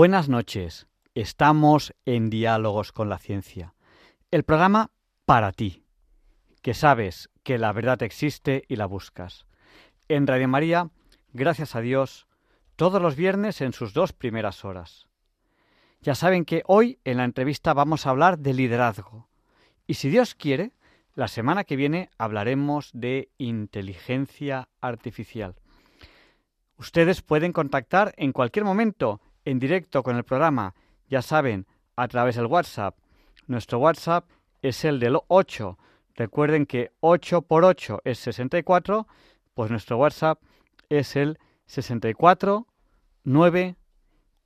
Buenas noches. Estamos en Diálogos con la Ciencia. El programa para ti, que sabes que la verdad existe y la buscas. En Radio María, gracias a Dios, todos los viernes en sus dos primeras horas. Ya saben que hoy en la entrevista vamos a hablar de liderazgo. Y si Dios quiere, la semana que viene hablaremos de inteligencia artificial. Ustedes pueden contactar en cualquier momento en directo con el programa, ya saben, a través del WhatsApp. Nuestro WhatsApp es el del 8. Recuerden que 8 por 8 es 64, pues nuestro WhatsApp es el 64 9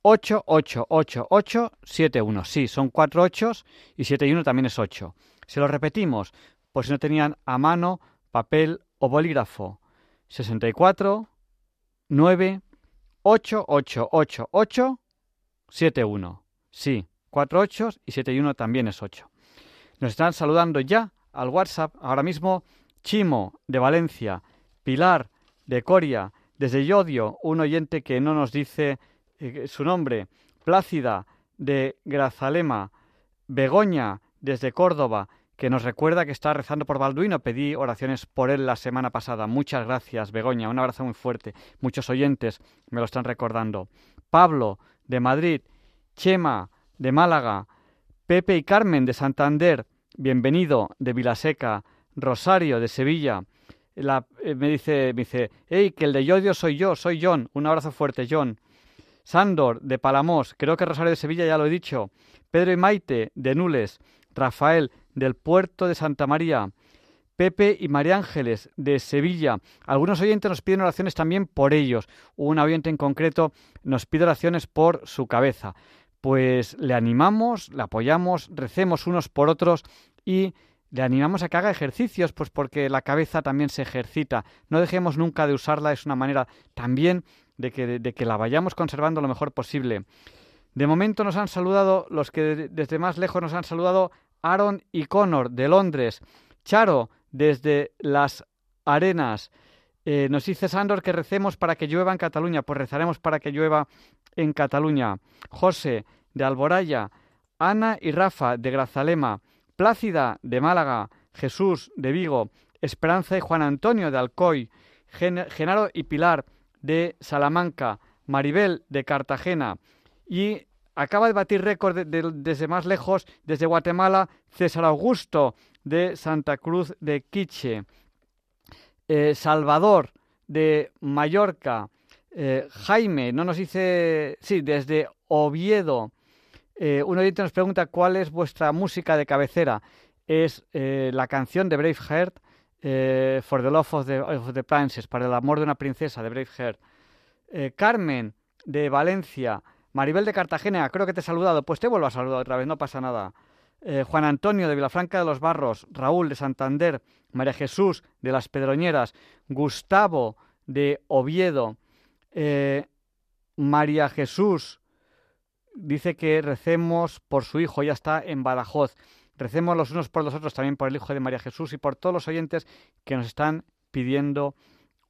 8 8 8 8 7 1. Sí, son 4 8 y 7 y 1 también es 8. Se lo repetimos, por si no tenían a mano papel o bolígrafo. 64 9 888871. Sí, 4 8 y 7 y 1 también es 8. Nos están saludando ya al WhatsApp ahora mismo Chimo de Valencia, Pilar de Coria, desde Yodio, un oyente que no nos dice eh, su nombre, Plácida de Grazalema, Begoña desde Córdoba, que nos recuerda que está rezando por Balduino. Pedí oraciones por él la semana pasada. Muchas gracias, Begoña. Un abrazo muy fuerte. Muchos oyentes me lo están recordando. Pablo, de Madrid. Chema, de Málaga. Pepe y Carmen, de Santander. Bienvenido, de Vilaseca. Rosario, de Sevilla. Eh, me dice, me dice, hey, que el de Yodio soy yo, soy John. Un abrazo fuerte, John. Sandor, de Palamos. Creo que Rosario de Sevilla ya lo he dicho. Pedro y Maite, de Nules. Rafael, del puerto de Santa María. Pepe y María Ángeles de Sevilla. Algunos oyentes nos piden oraciones también por ellos. Un oyente en concreto nos pide oraciones por su cabeza. Pues le animamos, le apoyamos, recemos unos por otros y le animamos a que haga ejercicios, pues porque la cabeza también se ejercita. No dejemos nunca de usarla, es una manera también de que, de que la vayamos conservando lo mejor posible. De momento nos han saludado, los que desde más lejos nos han saludado, Aaron y Connor de Londres, Charo desde las Arenas. Eh, nos dice Sandor que recemos para que llueva en Cataluña, pues rezaremos para que llueva en Cataluña. José de Alboraya, Ana y Rafa de Grazalema, Plácida de Málaga, Jesús de Vigo, Esperanza y Juan Antonio de Alcoy, Genaro y Pilar de Salamanca, Maribel de Cartagena. Y acaba de batir récord desde más lejos, desde Guatemala, César Augusto de Santa Cruz de Quiche, eh, Salvador de Mallorca, eh, Jaime, no nos dice, sí, desde Oviedo. Eh, un oyente nos pregunta cuál es vuestra música de cabecera. Es la canción de Braveheart, For the Love of the, of the Princess, para el amor de una princesa de Braveheart. Carmen de Valencia, Maribel de Cartagena, creo que te he saludado. Pues te vuelvo a saludar otra vez, no pasa nada. Eh, Juan Antonio de Vilafranca de los Barros, Raúl de Santander, María Jesús de Las Pedroñeras, Gustavo de Oviedo, eh, María Jesús dice que recemos por su hijo, ya está en Badajoz. Recemos los unos por los otros también por el hijo de María Jesús y por todos los oyentes que nos están pidiendo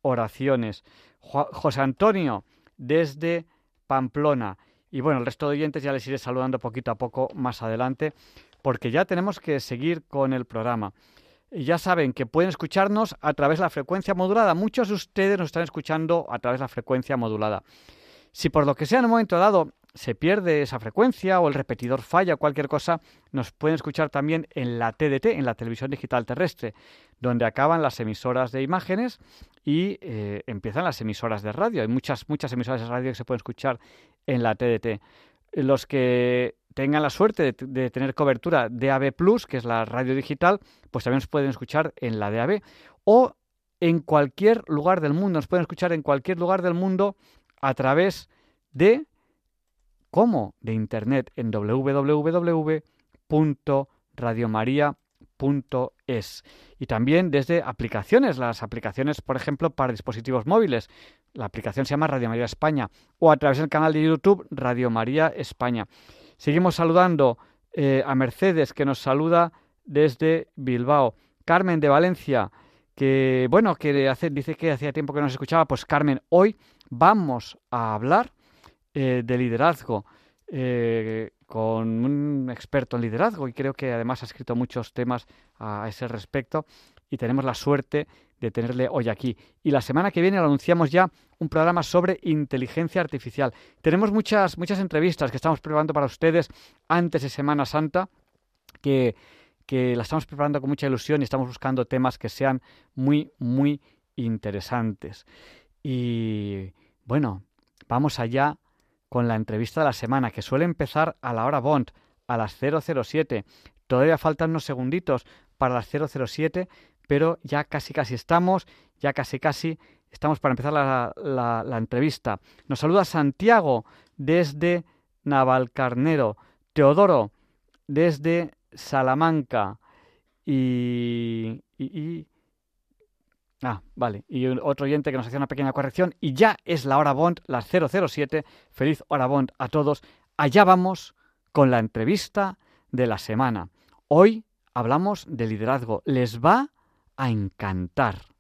oraciones. José Antonio desde Pamplona. Y bueno, el resto de oyentes ya les iré saludando poquito a poco más adelante, porque ya tenemos que seguir con el programa. Ya saben que pueden escucharnos a través de la frecuencia modulada. Muchos de ustedes nos están escuchando a través de la frecuencia modulada. Si por lo que sea en un momento dado se pierde esa frecuencia o el repetidor falla o cualquier cosa, nos pueden escuchar también en la TDT, en la televisión digital terrestre, donde acaban las emisoras de imágenes y eh, empiezan las emisoras de radio. Hay muchas, muchas emisoras de radio que se pueden escuchar en la TDT. Los que tengan la suerte de, tener cobertura DAB Plus, que es la radio digital, pues también nos pueden escuchar en la DAB o en cualquier lugar del mundo. Nos pueden escuchar en cualquier lugar del mundo a través de ¿cómo? De internet en www.radiomaria.es y también desde aplicaciones, las aplicaciones, por ejemplo, para dispositivos móviles. La aplicación se llama Radio María España o a través del canal de YouTube Radio María España. Seguimos saludando eh, a Mercedes que nos saluda desde Bilbao. Carmen de Valencia, que bueno, que dice que hacía tiempo que no se escuchaba. Pues Carmen, hoy vamos a hablar eh, de liderazgo eh, con un experto en liderazgo y creo que además ha escrito muchos temas a ese respecto y tenemos la suerte de tenerle hoy aquí. Y la semana que viene anunciamos ya un programa sobre inteligencia artificial. Tenemos muchas, muchas entrevistas que estamos preparando para ustedes antes de Semana Santa, que que la estamos preparando con mucha ilusión y estamos buscando temas que sean muy, muy interesantes. Y bueno, vamos allá con la entrevista de la semana, que suele empezar a la hora Bond, a las 007. Todavía faltan unos segunditos para las 007, pero ya casi casi estamos, ya casi casi estamos para empezar la, la, entrevista. Nos saluda Santiago desde Navalcarnero, Teodoro desde Salamanca y, y, Ah, vale. Y otro oyente que nos hacía una pequeña corrección. Y ya es la hora Bond, las 007. Feliz hora Bond a todos. Allá vamos con la entrevista de la semana. Hoy hablamos de liderazgo. Les va a encantar.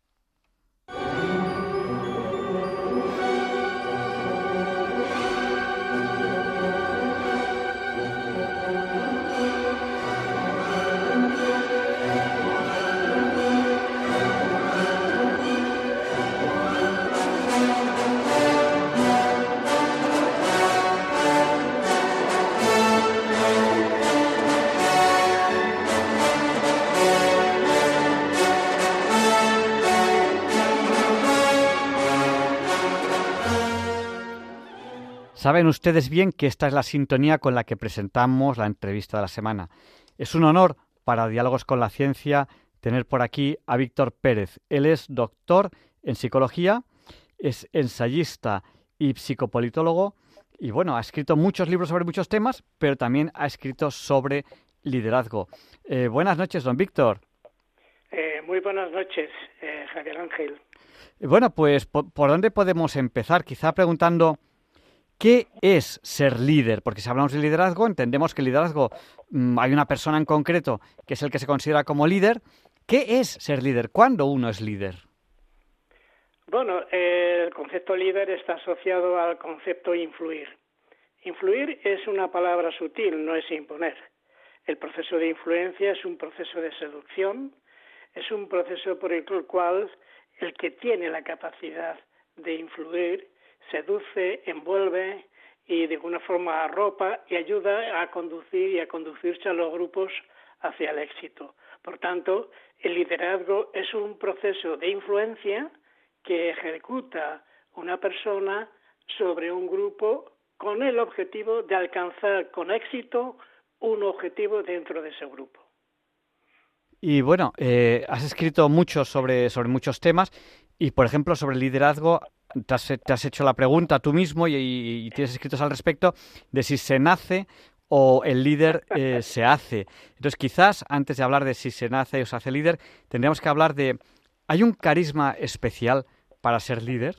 Saben ustedes bien que esta es la sintonía con la que presentamos la entrevista de la semana. Es un honor para Diálogos con la Ciencia tener por aquí a Víctor Pérez. Él es doctor en psicología, es ensayista y psicopolitólogo y bueno, ha escrito muchos libros sobre muchos temas, pero también ha escrito sobre liderazgo. Eh, buenas noches, don Víctor. Eh, muy buenas noches, eh, Javier Ángel. Bueno, pues ¿por, dónde podemos empezar? Quizá preguntando ¿Qué es ser líder? Porque si hablamos de liderazgo, entendemos que liderazgo mm, hay una persona en concreto que es el que se considera como líder. ¿Qué es ser líder? ¿Cuándo uno es líder? Bueno, el concepto líder está asociado al concepto influir. Influir es una palabra sutil, no es imponer. El proceso de influencia es un proceso de seducción, es un proceso por el cual el que tiene la capacidad de influir seduce, envuelve y de alguna forma arropa y ayuda a conducir y a conducirse a los grupos hacia el éxito. Por tanto, el liderazgo es un proceso de influencia que ejecuta una persona sobre un grupo con el objetivo de alcanzar con éxito un objetivo dentro de ese grupo. Y bueno, eh, has escrito mucho sobre, sobre muchos temas y, por ejemplo, sobre el liderazgo te has, hecho la pregunta tú mismo y, tienes escritos al respecto de si se nace o el líder eh, se hace. Entonces, quizás antes de hablar de si se nace o se hace líder, tendríamos que hablar de, ¿hay un carisma especial para ser líder?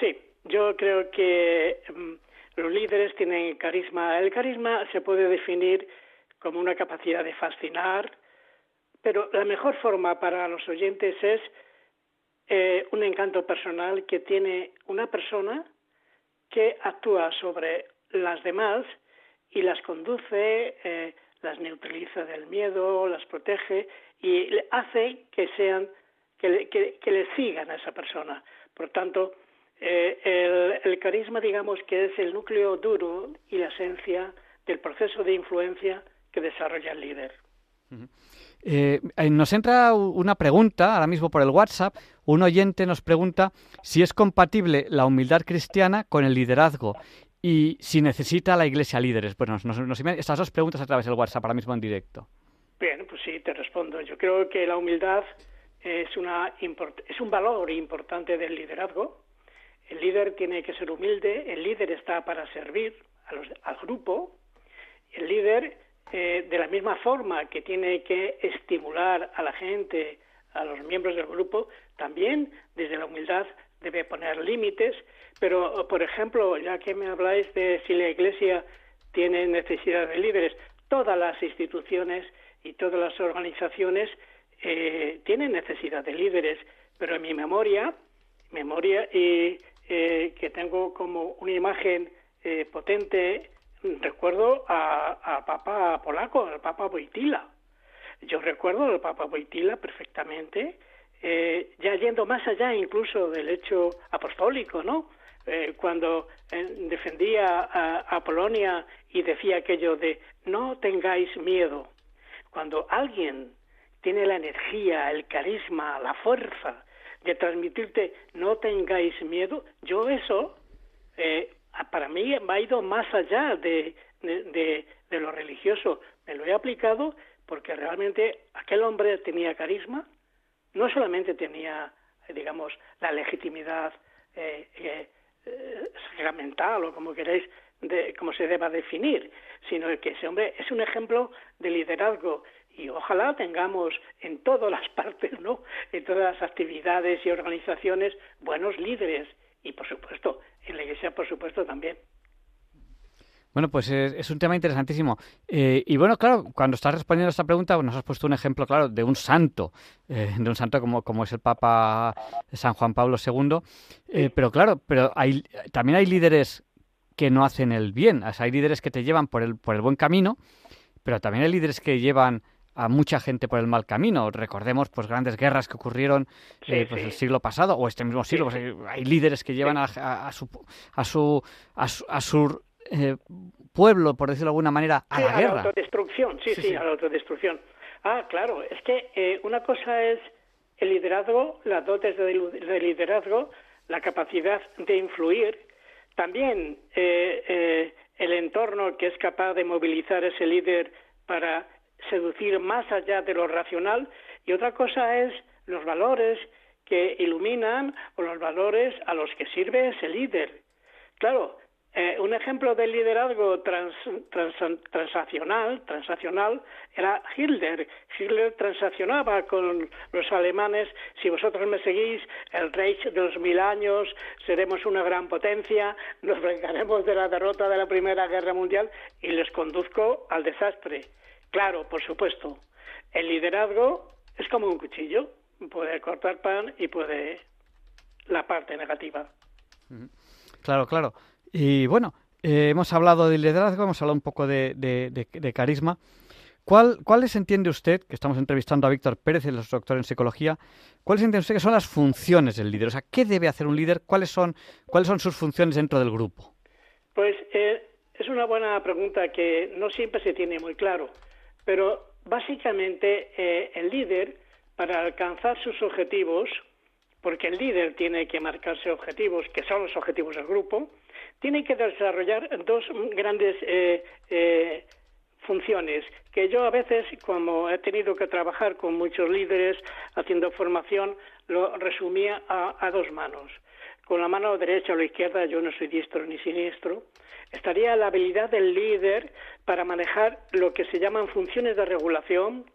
Sí, yo creo que mm, los líderes tienen carisma. El carisma se puede definir como una capacidad de fascinar, pero la mejor forma para los oyentes es eh, un encanto personal que tiene una persona que actúa sobre las demás y las conduce, eh, las neutraliza del miedo, las protege y hace que sean que le, que, le sigan a esa persona. Por tanto, eh, el, carisma, digamos, que es el núcleo duro y la esencia del proceso de influencia que desarrolla el líder. Eh, nos entra una pregunta ahora mismo por el WhatsApp. Un oyente nos pregunta si es compatible la humildad cristiana con el liderazgo y si necesita la Iglesia líderes. Bueno, nos, nos, estas dos preguntas a través del WhatsApp ahora mismo en directo. Bien, pues sí, te respondo. Yo creo que la humildad es, una, es un valor importante del liderazgo. el líder tiene que ser humilde, el líder está para servir al grupo, el líder eh, de la misma forma que tiene que estimular a la gente, a los miembros del grupo, también desde la humildad debe poner límites, pero por ejemplo, ya que me habláis de si la Iglesia tiene necesidad de líderes, todas las instituciones y todas las organizaciones eh, tienen necesidad de líderes, pero en mi memoria, memoria y eh, que tengo como una imagen eh, potente, recuerdo a, Papa Polaco, al Papa Boitila. Yo recuerdo al Papa Boitila perfectamente, ya yendo más allá incluso del hecho apostólico, ¿no? cuando defendía a, Polonia y decía aquello de no tengáis miedo. Cuando alguien tiene la energía, el carisma, la fuerza de transmitirte no tengáis miedo, yo eso, eh, para mí ha ido más allá de, de, lo religioso. Me lo he aplicado porque realmente aquel hombre tenía carisma, no solamente tenía, digamos, la legitimidad eh, eh, sacramental o como queréis, de cómo se deba definir, sino que ese hombre es un ejemplo de liderazgo y ojalá tengamos en todas las partes, ¿no? En todas las actividades y organizaciones buenos líderes y por supuesto en la Iglesia por supuesto también. Bueno, pues es, un tema interesantísimo. Eh, y bueno, claro, cuando estás respondiendo a esta pregunta, nos has puesto un ejemplo, claro, de un santo, eh, de un santo como, como es el Papa San Juan Pablo II. Eh, pero claro, pero hay, también hay líderes que no hacen el bien. hay líderes que te llevan por el, por el buen camino, pero también hay líderes que llevan a mucha gente por el mal camino. Recordemos pues grandes guerras que ocurrieron eh, pues, el siglo pasado o este mismo siglo. Pues, hay, líderes que llevan a, su a su a su, eh, pueblo, por decirlo de alguna manera, a la guerra. A la autodestrucción, sí, sí, a la autodestrucción. Ah, claro, es que eh, una cosa es el liderazgo, las dotes de, liderazgo, la capacidad de influir, también el entorno que es capaz de movilizar ese líder para seducir más allá de lo racional y otra cosa es los valores que iluminan o los valores a los que sirve ese líder. Claro, eh, un ejemplo de liderazgo transaccional, transaccional era Hitler. Hitler transaccionaba con los alemanes. Si vosotros me seguís, el Reich de los mil años, seremos una gran potencia, nos vengaremos de la derrota de la Primera Guerra Mundial y les conduzco al desastre. Claro, por supuesto. El liderazgo es como un cuchillo, puede cortar pan y puede la parte negativa. Claro, claro. Y bueno, eh, hemos hablado de liderazgo, hemos hablado un poco de, carisma. ¿Cuál, ¿Cuáles entiende usted, que estamos entrevistando a Víctor Pérez, el doctor en psicología, cuáles entiende usted que son las funciones del líder? O sea, ¿qué debe hacer un líder? ¿Cuáles son, cuáles son sus funciones dentro del grupo? Pues eh, es una buena pregunta que no siempre se tiene muy claro. Pero básicamente eh, el líder, para alcanzar sus objetivos, porque el líder tiene que marcarse objetivos, que son los objetivos del grupo, tiene que desarrollar dos grandes eh, eh, funciones que yo a veces, como he tenido que trabajar con muchos líderes haciendo formación, lo resumía a dos manos. Con la mano derecha o la izquierda, yo no soy diestro ni siniestro, estaría la habilidad del líder para manejar lo que se llaman funciones de regulación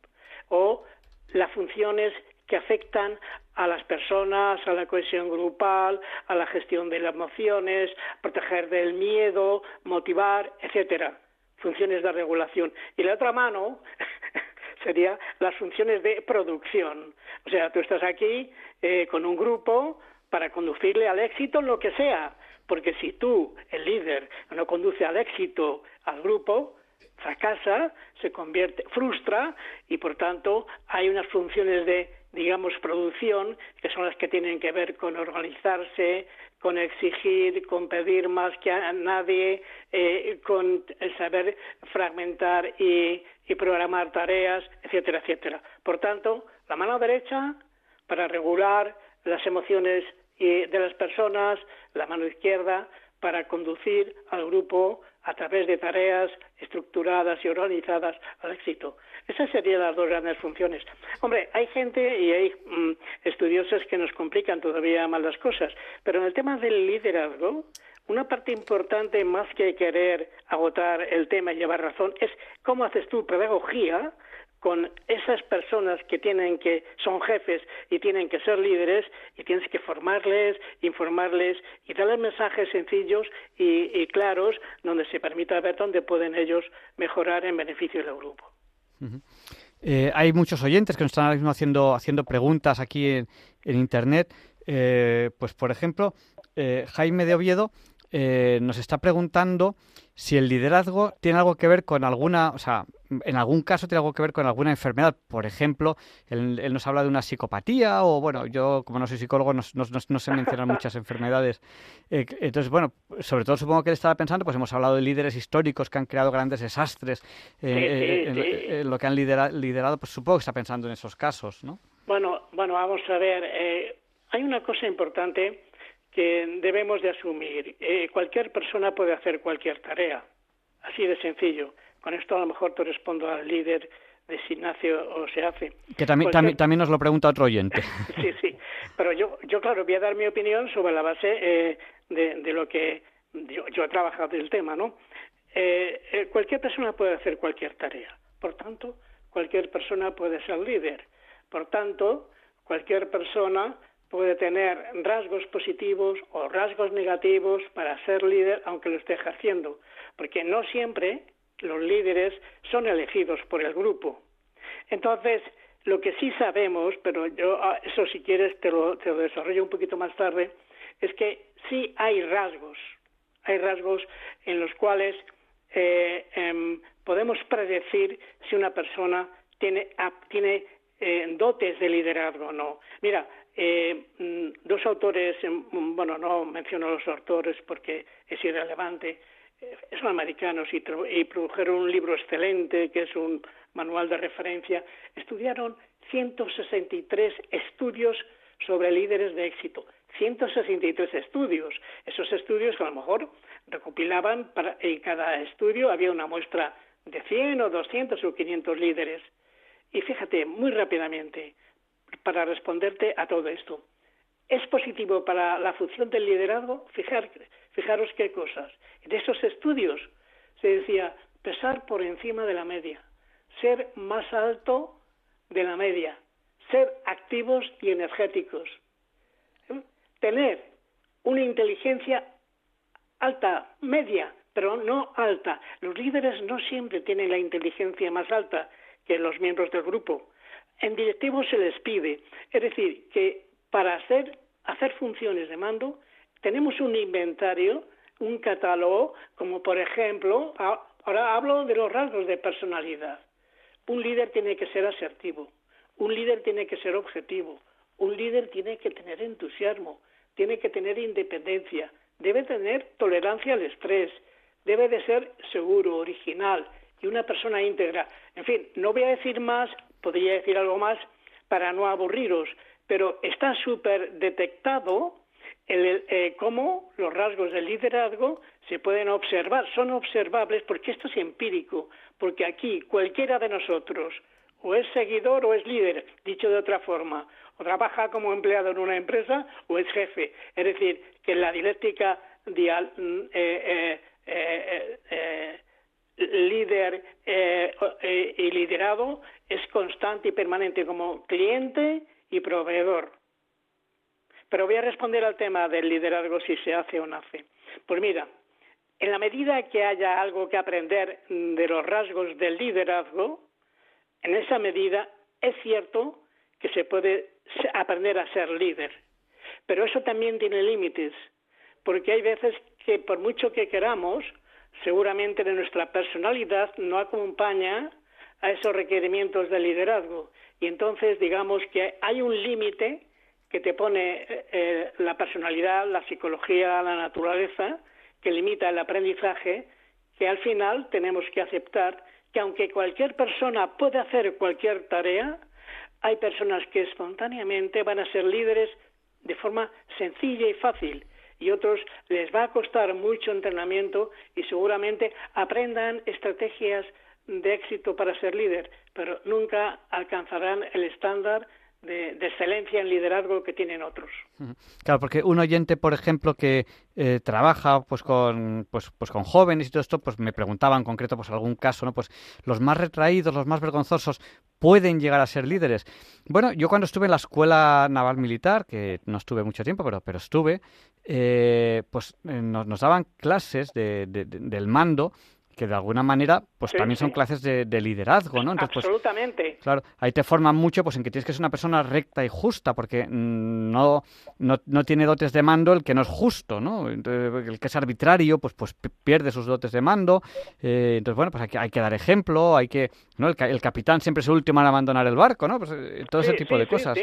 o las funciones que afectan a las personas, a la cohesión grupal, a la gestión de las emociones, proteger del miedo, motivar, etcétera. Funciones de regulación. Y la otra mano sería las funciones de producción. O sea, tú estás aquí eh, con un grupo para conducirle al éxito lo que sea, porque si tú, el líder, no conduce al éxito al grupo, fracasa, se convierte, frustra y por tanto hay unas funciones de, digamos, producción que son las que tienen que ver con organizarse, con exigir, con pedir más que a nadie, eh, con el saber fragmentar y, y programar tareas, etcétera, etcétera. Por tanto, la mano derecha para regular las emociones de las personas, la mano izquierda para conducir al grupo a través de tareas estructuradas y organizadas al éxito. Esas serían las dos grandes funciones. Hombre, hay gente y hay mm, estudiosos que nos complican todavía más las cosas, pero en el tema del liderazgo, una parte importante más que querer agotar el tema y llevar razón es cómo haces tu pedagogía con esas personas que tienen que son jefes y tienen que ser líderes y tienes que formarles, informarles y darles mensajes sencillos y, claros donde se permita ver dónde pueden ellos mejorar en beneficio del grupo. Eh, hay muchos oyentes que nos están haciendo, haciendo preguntas aquí en, Internet. Eh, pues, por ejemplo, eh, Jaime de Oviedo nos está preguntando si el liderazgo tiene algo que ver con alguna, o sea, en algún caso tiene algo que ver con alguna enfermedad. Por ejemplo, él, nos habla de una psicopatía o, bueno, yo como no soy psicólogo no, no, sé mencionar muchas enfermedades. Eh, entonces, bueno, sobre todo supongo que él estaba pensando, pues hemos hablado de líderes históricos que han creado grandes desastres eh, eh, en, lo que han liderado, pues supongo que está pensando en esos casos, ¿no? Bueno, bueno, vamos a ver. hay una cosa importante que debemos de asumir. Eh, cualquier persona puede hacer cualquier tarea, así de sencillo. Con esto a lo mejor te respondo al líder de si nace o se hace. Que también, también, también, nos lo pregunta otro oyente. sí, sí. Pero yo, yo, claro, voy a dar mi opinión sobre la base eh, de, de, lo que yo, yo, he trabajado del tema, ¿no? Eh, eh, cualquier persona puede hacer cualquier tarea. Por tanto, cualquier persona puede ser líder. Por tanto, cualquier persona puede tener rasgos positivos o rasgos negativos para ser líder aunque lo esté ejerciendo, porque no siempre los líderes son elegidos por el grupo. Entonces, lo que sí sabemos, pero yo ah, eso si quieres te lo, te desarrollo un poquito más tarde, es que sí hay rasgos, hay rasgos en los cuales eh, em, podemos predecir si una persona tiene, tiene eh, dotes de liderazgo o no. Mira, eh, mm, dos autores, em, bueno, no menciono los autores porque es irrelevante, eh, son americanos y, produjeron un libro excelente que es un manual de referencia, estudiaron 163 estudios sobre líderes de éxito. 163 estudios. Esos estudios a lo mejor recopilaban, para, en cada estudio había una muestra de 100 o 200 o 500 líderes. Y fíjate, muy rápidamente, para responderte a todo esto. ¿Es positivo para la función del liderazgo? fijaros qué cosas. En esos estudios se decía pesar por encima de la media, ser más alto de la media, ser activos y energéticos, ¿eh? tener una inteligencia alta, media, pero no alta. Los líderes no siempre tienen la inteligencia más alta que los miembros del grupo en directivos se les pide. Es decir, que para hacer, hacer funciones de mando tenemos un inventario, un catálogo, como por ejemplo, ahora hablo de los rasgos de personalidad. Un líder tiene que ser asertivo, un líder tiene que ser objetivo, un líder tiene que tener entusiasmo, tiene que tener independencia, debe tener tolerancia al estrés, debe de ser seguro, original y una persona íntegra. En fin, no voy a decir más podría decir algo más para no aburriros, pero está súper detectado el, eh, cómo los rasgos del liderazgo se pueden observar, son observables porque esto es empírico, porque aquí cualquiera de nosotros o es seguidor o es líder, dicho de otra forma, o trabaja como empleado en una empresa o es jefe. Es decir, que la dialéctica dial, mm, eh, eh, líder eh, eh, y liderado es constante y permanente como cliente y proveedor. Pero voy a responder al tema del liderazgo si se hace o no hace. Pues mira, en la medida que haya algo que aprender de los rasgos del liderazgo, en esa medida es cierto que se puede aprender a ser líder. Pero eso también tiene límites, porque hay veces que por mucho que queramos, seguramente de nuestra personalidad no acompaña a esos requerimientos de liderazgo. Y entonces digamos que hay un límite que te pone eh, eh, la personalidad, la psicología, la naturaleza, que limita el aprendizaje, que al final tenemos que aceptar que aunque cualquier persona puede hacer cualquier tarea, hay personas que espontáneamente van a ser líderes de forma sencilla y fácil y otros les va a costar mucho entrenamiento y seguramente aprendan estrategias de éxito para ser líder, pero nunca alcanzarán el estándar de, excelencia en liderazgo que tienen otros. Claro, porque un oyente, por ejemplo, que eh, trabaja pues con pues, pues con jóvenes y todo esto, pues me preguntaba en concreto pues algún caso, ¿no? Pues los más retraídos, los más vergonzosos pueden llegar a ser líderes. Bueno, yo cuando estuve en la escuela naval militar, que no estuve mucho tiempo, pero pero estuve, eh, pues eh, nos, daban clases de, del mando que de alguna manera pues también son clases de, liderazgo, ¿no? Entonces, pues, Absolutamente. claro, ahí te forman mucho pues en que tienes que ser una persona recta y justa, porque mm, no, no, tiene dotes de mando el que no es justo, ¿no? el que es arbitrario, pues, pues pierde sus dotes de mando. Eh, entonces, bueno, pues hay que, hay que dar ejemplo, hay que... ¿no? El, capitán siempre es el último en abandonar el barco, ¿no? Pues, eh, todo ese tipo de cosas.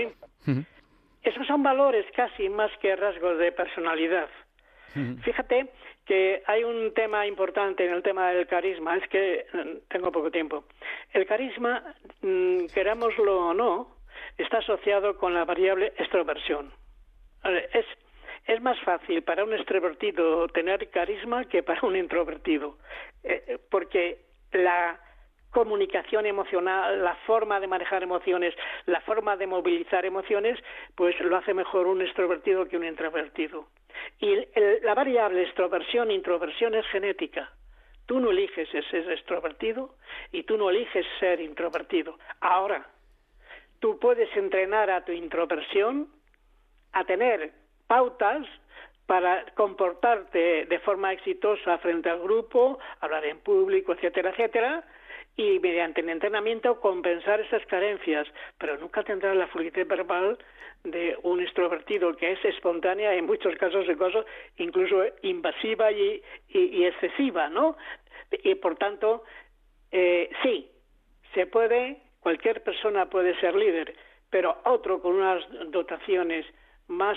Esos son valores casi más que rasgos de personalidad. Fíjate que hay un tema importante en el tema del carisma, es que mm, tengo poco tiempo. El carisma, mm, querámoslo o no, está asociado con la variable extroversión. Es, es más fácil para un extrovertido tener carisma que para un introvertido, eh, porque la comunicación emocional, la forma de manejar emociones, la forma de movilizar emociones, pues lo hace mejor un extrovertido que un introvertido. Y la variable extroversión-introversión es genética. Tú no eliges ser extrovertido y tú no eliges ser introvertido. Ahora, tú puedes entrenar a tu introversión a tener pautas para comportarte de forma exitosa frente al grupo, hablar en público, etcétera, etcétera, y mediante el entrenamiento compensar esas carencias, pero nunca tendrás la fluidez verbal de un extrovertido que es espontánea en muchos casos de cosas incluso invasiva y, excesiva, ¿no? Y por tanto, eh, sí, se puede, cualquier persona puede ser líder, pero otro con unas dotaciones más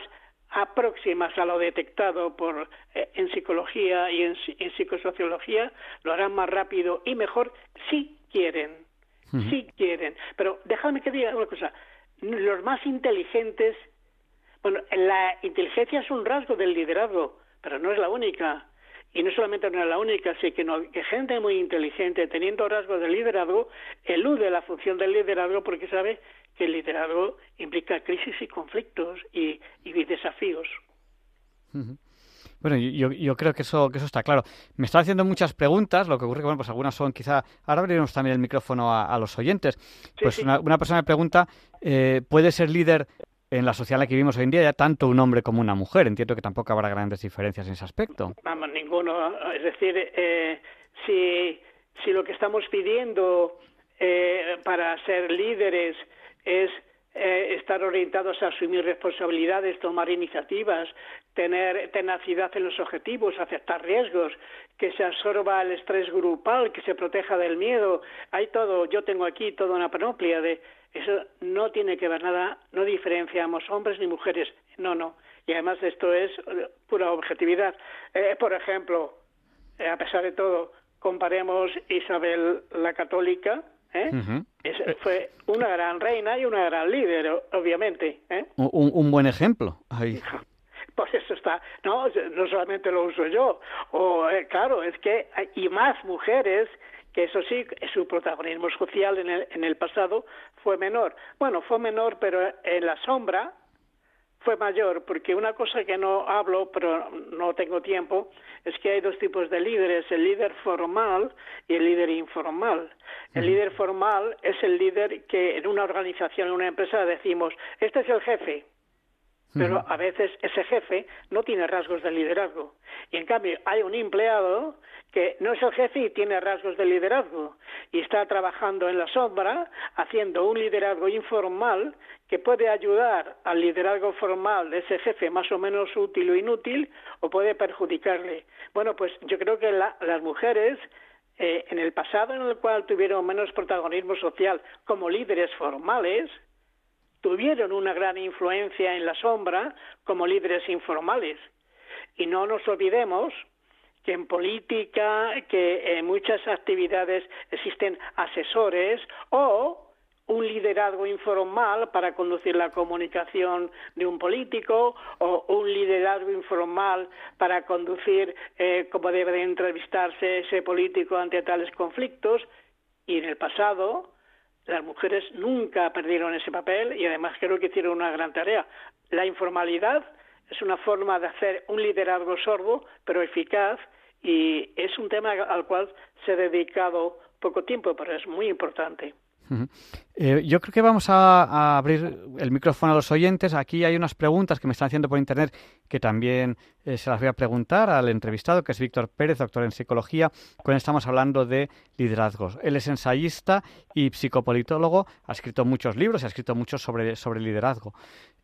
próximas a lo detectado por, eh, en psicología y en, psicosociología, lo harán más rápido y mejor si quieren. Si quieren. Pero déjame que diga una cosa. Los más inteligentes, bueno, la inteligencia es un rasgo del liderazgo, pero no es la única. Y no solamente no es la única, sino que gente muy inteligente, teniendo rasgos de liderazgo, elude la función del liderazgo porque sabe que el liderazgo implica crisis y conflictos y, desafíos. Bueno, yo, yo, creo que eso, que eso está claro. Me están haciendo muchas preguntas, lo que ocurre que, bueno, pues algunas son quizá... Ahora abriremos también el micrófono a, los oyentes. pues Una, persona me pregunta, eh, ¿puede ser líder en la sociedad en la que vivimos hoy en día ya tanto un hombre como una mujer? Entiendo que tampoco habrá grandes diferencias en ese aspecto. Vamos, ninguno. Es decir, eh, si, si lo que estamos pidiendo eh, para ser líderes es eh, estar orientados a asumir responsabilidades, tomar iniciativas, tener tenacidad en los objetivos, aceptar riesgos, que se absorba el estrés grupal, que se proteja del miedo. Hay todo, yo tengo aquí toda una panoplia de eso no tiene que ver nada, no diferenciamos hombres ni mujeres, no, no. Y además esto es eh, pura objetividad. Eh, por ejemplo, a pesar de todo, comparemos Isabel la católica, ¿eh? fue una gran reina y una gran líder, obviamente. ¿eh? Un, buen ejemplo. Ahí. Pues eso está, no, no solamente lo uso yo, o eh, claro, es que hay y más mujeres que eso sí, su protagonismo social en el, en el pasado fue menor. Bueno, fue menor, pero en la sombra fue mayor, porque una cosa que no hablo, pero no tengo tiempo, es que hay dos tipos de líderes, el líder formal y el líder informal. El líder formal es el líder que en una organización, en una empresa decimos, este es el jefe, pero a veces ese jefe no tiene rasgos de liderazgo. Y en cambio hay un empleado que no es el jefe y tiene rasgos de liderazgo y está trabajando en la sombra haciendo un liderazgo informal que puede ayudar al liderazgo formal de ese jefe más o menos útil o inútil o puede perjudicarle. Bueno, pues yo creo que las mujeres eh, en el pasado en el cual tuvieron menos protagonismo social como líderes formales, tuvieron una gran influencia en la sombra como líderes informales. Y no nos olvidemos que en política, que en muchas actividades existen asesores o un liderazgo informal para conducir la comunicación de un político o un liderazgo informal para conducir eh, cómo debe de entrevistarse ese político ante tales conflictos. Y en el pasado, las mujeres nunca perdieron ese papel y además creo que hicieron una gran tarea. La informalidad es una forma de hacer un liderazgo sordo, pero eficaz, y es un tema al cual se ha dedicado poco tiempo, pero es muy importante. Eh, yo creo que vamos a, abrir el micrófono a los oyentes. Aquí hay unas preguntas que me están haciendo por internet que también eh, se las voy a preguntar al entrevistado, que es Víctor Pérez, doctor en psicología, con él estamos hablando de liderazgos. Él es ensayista y psicopolitólogo, ha escrito muchos libros, ha escrito muchos sobre, sobre liderazgo.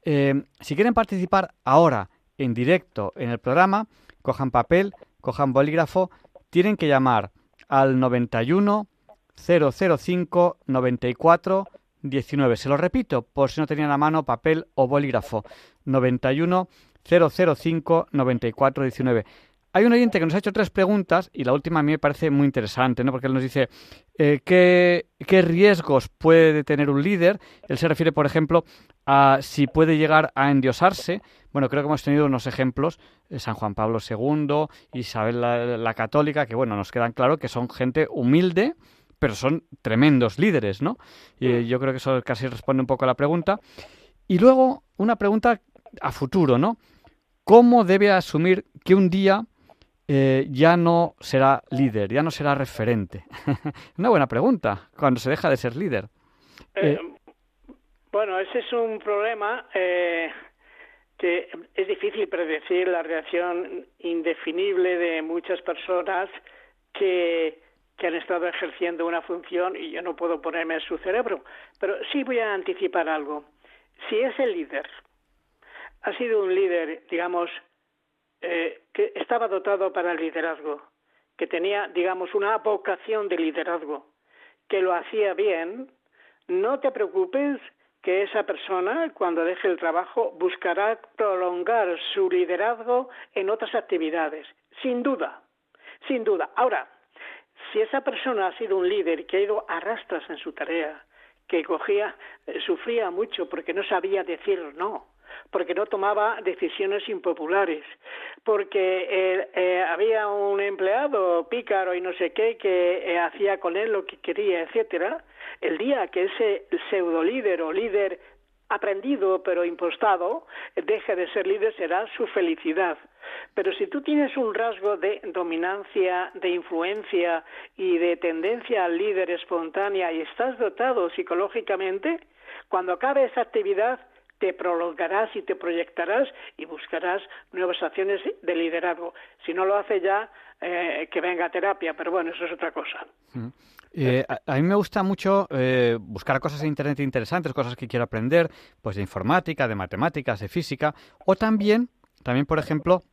Eh, si quieren participar ahora en directo en el programa, cojan papel, cojan bolígrafo, tienen que llamar al 91 005 94 19. Se lo repito, por si no tenían a mano papel o bolígrafo. 91 005 94 19. Hay un oyente que nos ha hecho tres preguntas y la última a mí me parece muy interesante, ¿no? Porque él nos dice eh, ¿qué, ¿qué, riesgos puede tener un líder. Él se refiere, por ejemplo, a si puede llegar a endiosarse. Bueno, creo que hemos tenido unos ejemplos, eh, San Juan Pablo II, Isabel la, la Católica, que bueno, nos quedan claro que son gente humilde, pero son tremendos líderes, ¿no? Y eh, yo creo que eso casi responde un poco a la pregunta. Y luego, una pregunta a futuro, ¿no? ¿Cómo debe asumir que un día eh, ya no será líder, ya no será referente? una buena pregunta, cuando se deja de ser líder. Eh, bueno, ese es un problema que es difícil predecir la reacción indefinible de muchas personas que que han estado ejerciendo una función y yo no puedo ponerme en su cerebro, pero sí voy a anticipar algo. Si ese líder ha sido un líder, digamos, eh, que estaba dotado para el liderazgo, que tenía, digamos, una vocación de liderazgo, que lo hacía bien, no te preocupes que esa persona, cuando deje el trabajo, buscará prolongar su liderazgo en otras actividades, sin duda, sin duda. Ahora, si esa persona ha sido un líder que ha ido a rastras en su tarea, que cogía, eh, sufría mucho porque no sabía decir no, porque no tomaba decisiones impopulares, porque eh, eh, había un empleado pícaro y no sé qué que hacía con él lo que quería, etcétera, el día que ese pseudo líder o líder aprendido pero impostado deje de ser líder será su felicidad pero si tú tienes un rasgo de dominancia, de influencia y de tendencia al líder espontánea y estás dotado psicológicamente, cuando acabe esa actividad te prolongarás y te proyectarás y buscarás nuevas acciones de liderazgo. Si no lo hace ya, eh, que venga terapia, pero bueno, eso es otra cosa. Eh, a, mí me gusta mucho eh, buscar cosas en Internet interesantes, cosas que quiero aprender, pues de informática, de matemáticas, de física, o también, también por ejemplo,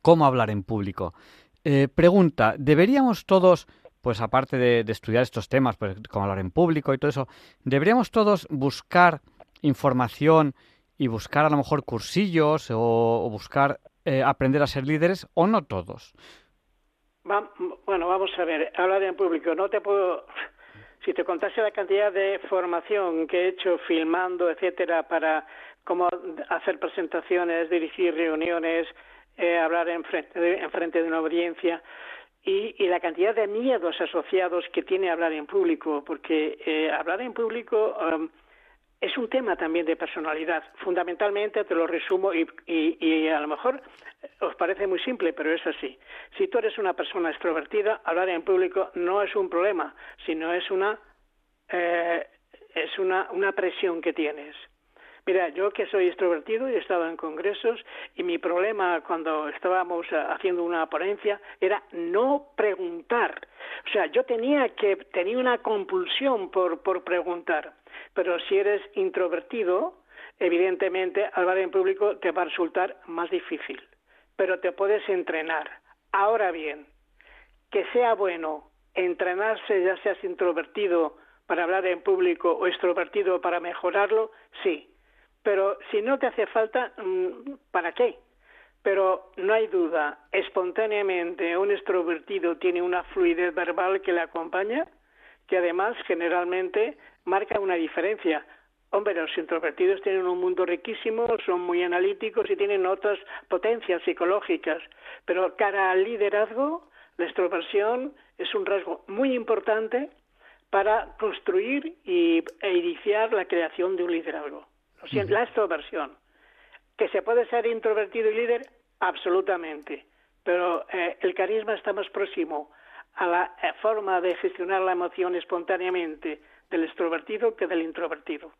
cómo hablar en público. Eh, pregunta, ¿deberíamos todos, pues aparte de, estudiar estos temas, pues cómo hablar en público y todo eso, ¿deberíamos todos buscar información y buscar a lo mejor cursillos o, buscar eh, aprender a ser líderes o no todos? Bueno, vamos a ver, hablar en público, no te puedo... Si te contase la cantidad de formación que he hecho filmando, etcétera, para cómo hacer presentaciones, dirigir reuniones, eh, hablar en frente, de, en de una audiencia y, y, la cantidad de miedos asociados que tiene hablar en público, porque eh, hablar en público um, es un tema también de personalidad. Fundamentalmente, te lo resumo y, y, y, a lo mejor os parece muy simple, pero es así. Si tú eres una persona extrovertida, hablar en público no es un problema, sino es una, eh, es una, una presión que tienes. Mira, yo que soy extrovertido y he estado en congresos y mi problema cuando estábamos eh, haciendo una ponencia era no preguntar. O sea, yo tenía que tenía una compulsión por por preguntar. Pero si eres introvertido, evidentemente hablar en público te va a resultar más difícil, pero te puedes entrenar. Ahora bien, que sea bueno entrenarse ya seas introvertido para hablar en público o extrovertido para mejorarlo, sí, pero si no te hace falta, mm, ¿para qué? Pero no hay duda, espontáneamente un extrovertido tiene una fluidez verbal que le acompaña, que además generalmente marca una diferencia. Hombre, los introvertidos tienen un mundo riquísimo, son muy analíticos y tienen otras potencias psicológicas, pero cara al liderazgo, la extroversión es un rasgo muy importante para construir y, e iniciar la creación de un liderazgo. La extroversión. ¿Que se puede ser introvertido y líder? Absolutamente. Pero eh, el carisma está más próximo a la eh, forma de gestionar la emoción espontáneamente del extrovertido que del introvertido.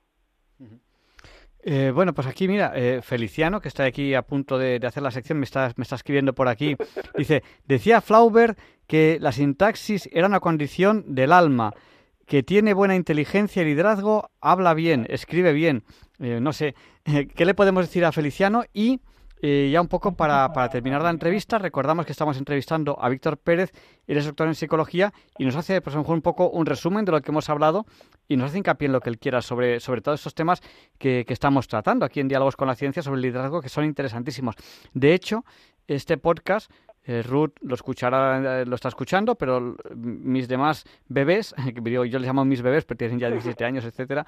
Eh, bueno, pues aquí mira, Feliciano, que está aquí a punto de, hacer la sección, me está, me está escribiendo por aquí. Dice, decía Flaubert que la sintaxis era una condición del alma, que tiene buena inteligencia y liderazgo, habla bien, escribe bien. no sé, ¿qué le podemos decir a Feliciano? Y ya un poco para, para, terminar la entrevista, recordamos que estamos entrevistando a Víctor Pérez, él es doctor en psicología y nos hace pues, un poco un resumen de lo que hemos hablado y nos hace hincapié en lo que él quiera sobre, sobre todos estos temas que, que estamos tratando aquí en Diálogos con la Ciencia sobre el liderazgo que son interesantísimos. De hecho, este podcast eh, Ruth lo escuchará, eh, lo está escuchando, pero mis demás bebés, yo les llamo mis bebés, pero tienen ya 17 años, etcétera,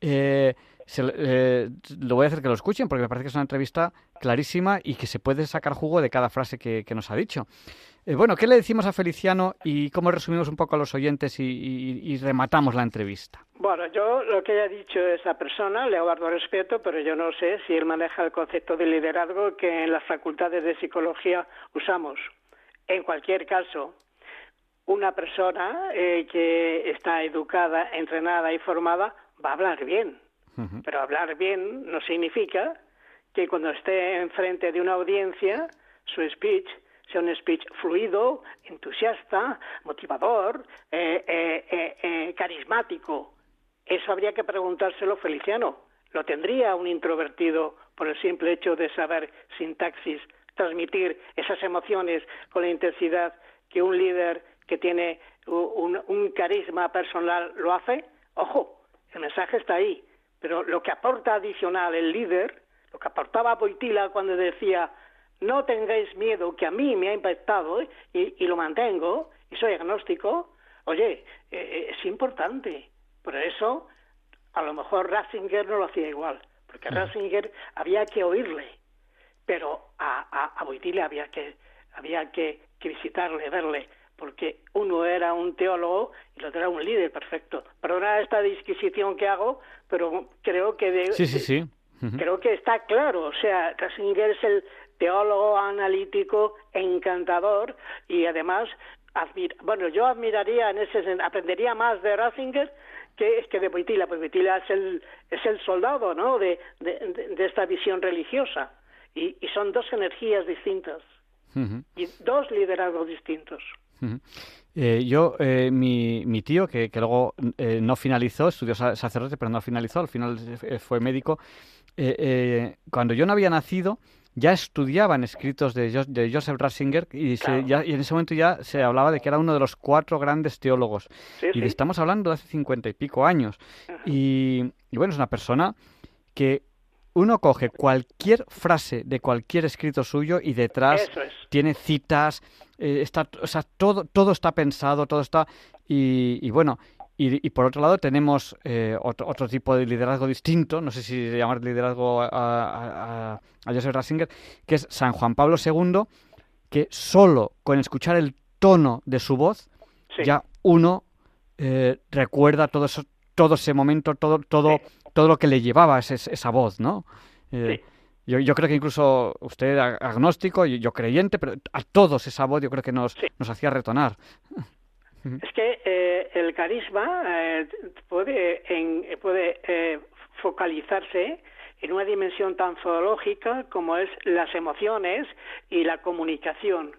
eh, eh, lo voy a hacer que lo escuchen porque me parece que es una entrevista clarísima y que se puede sacar jugo de cada frase que, nos ha dicho. Eh, bueno, ¿qué le decimos a Feliciano y cómo resumimos un poco a los oyentes y, rematamos la entrevista? Bueno, yo lo que haya dicho esa persona le guardo respeto, pero yo no sé si él maneja el concepto de liderazgo que en las facultades de psicología usamos. En cualquier caso, una persona eh, que está educada, entrenada y formada va a hablar bien pero hablar bien no significa que cuando esté enfrente de una audiencia, su speech sea un speech fluido, entusiasta, motivador, eh, eh, eh, carismático. Eso habría que preguntárselo Feliciano. ¿Lo tendría un introvertido por el simple hecho de saber sintaxis, transmitir esas emociones con la intensidad que un líder que tiene un, un carisma personal lo hace? Ojo, el mensaje está ahí. Pero lo que aporta adicional el líder, lo que aportaba Boitila cuando decía no tengáis miedo, que a mí me ha impactado ¿eh? y, lo mantengo, y soy agnóstico, oye, eh, eh, es importante. Por eso, a lo mejor Ratzinger no lo hacía igual, porque a Ratzinger había que oírle, pero a, a, a Boitila había que, había que, que visitarle, verle porque uno era un teólogo y el otro era un líder perfecto. Perdona esta disquisición que hago, pero creo que sí, sí, sí. creo que está claro. O sea, Ratzinger es el teólogo analítico encantador y además bueno, yo admiraría en ese aprendería más de Ratzinger que, que de Boitila, porque Boitila es el es el soldado, ¿no? De, de, esta visión religiosa y, y, son dos energías distintas y dos liderazgos distintos. Eh, yo, eh, mi, mi, tío, que, que luego eh, no finalizó, estudió sacerdote, pero no finalizó, al final fue médico, cuando yo no había nacido, ya estudiaban escritos de, de Joseph Ratzinger y, y, en ese momento ya se hablaba de que era uno de los cuatro grandes teólogos. y estamos hablando de hace cincuenta y pico años. Y, y, bueno, es una persona que uno coge cualquier frase de cualquier escrito suyo y detrás tiene citas, eh, está, o sea, todo, todo está pensado, todo está... Y, bueno, y, por otro lado tenemos eh, otro, otro, tipo de liderazgo distinto, no sé si llamar liderazgo a, a, a, Joseph Ratzinger, que es San Juan Pablo II, que solo con escuchar el tono de su voz, ya uno eh, recuerda todo eso, todo ese momento, todo, todo, todo lo que le llevaba esa, esa voz, ¿no? Yo, yo creo que incluso usted agnóstico, y yo creyente, pero a todos esa voz yo creo que nos, nos hacía retonar. Es que eh, el carisma eh, puede, en, puede eh, focalizarse en una dimensión tan zoológica como es las emociones y la comunicación,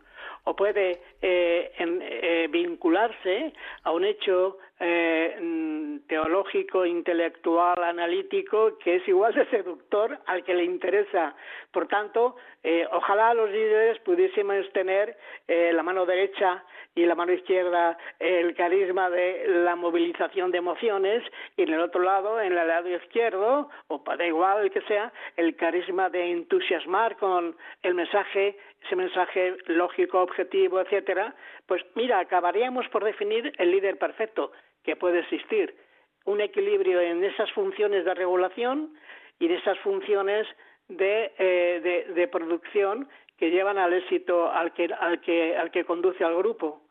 o puede en, vincularse a un hecho eh, mm, teológico, intelectual, analítico, que es igual de seductor al que le interesa. Por tanto, eh, ojalá los líderes pudiésemos tener eh, la mano derecha y la mano izquierda el carisma de la movilización de emociones y en el otro lado, en el lado izquierdo, o para igual el que sea, el carisma de entusiasmar con el mensaje, ese mensaje lógico, objetivo, etcétera, pues mira, acabaríamos por definir el líder perfecto que puede existir un equilibrio en esas funciones de regulación y en esas funciones de, eh, de, producción que llevan al éxito al que, al que, al que conduce al grupo.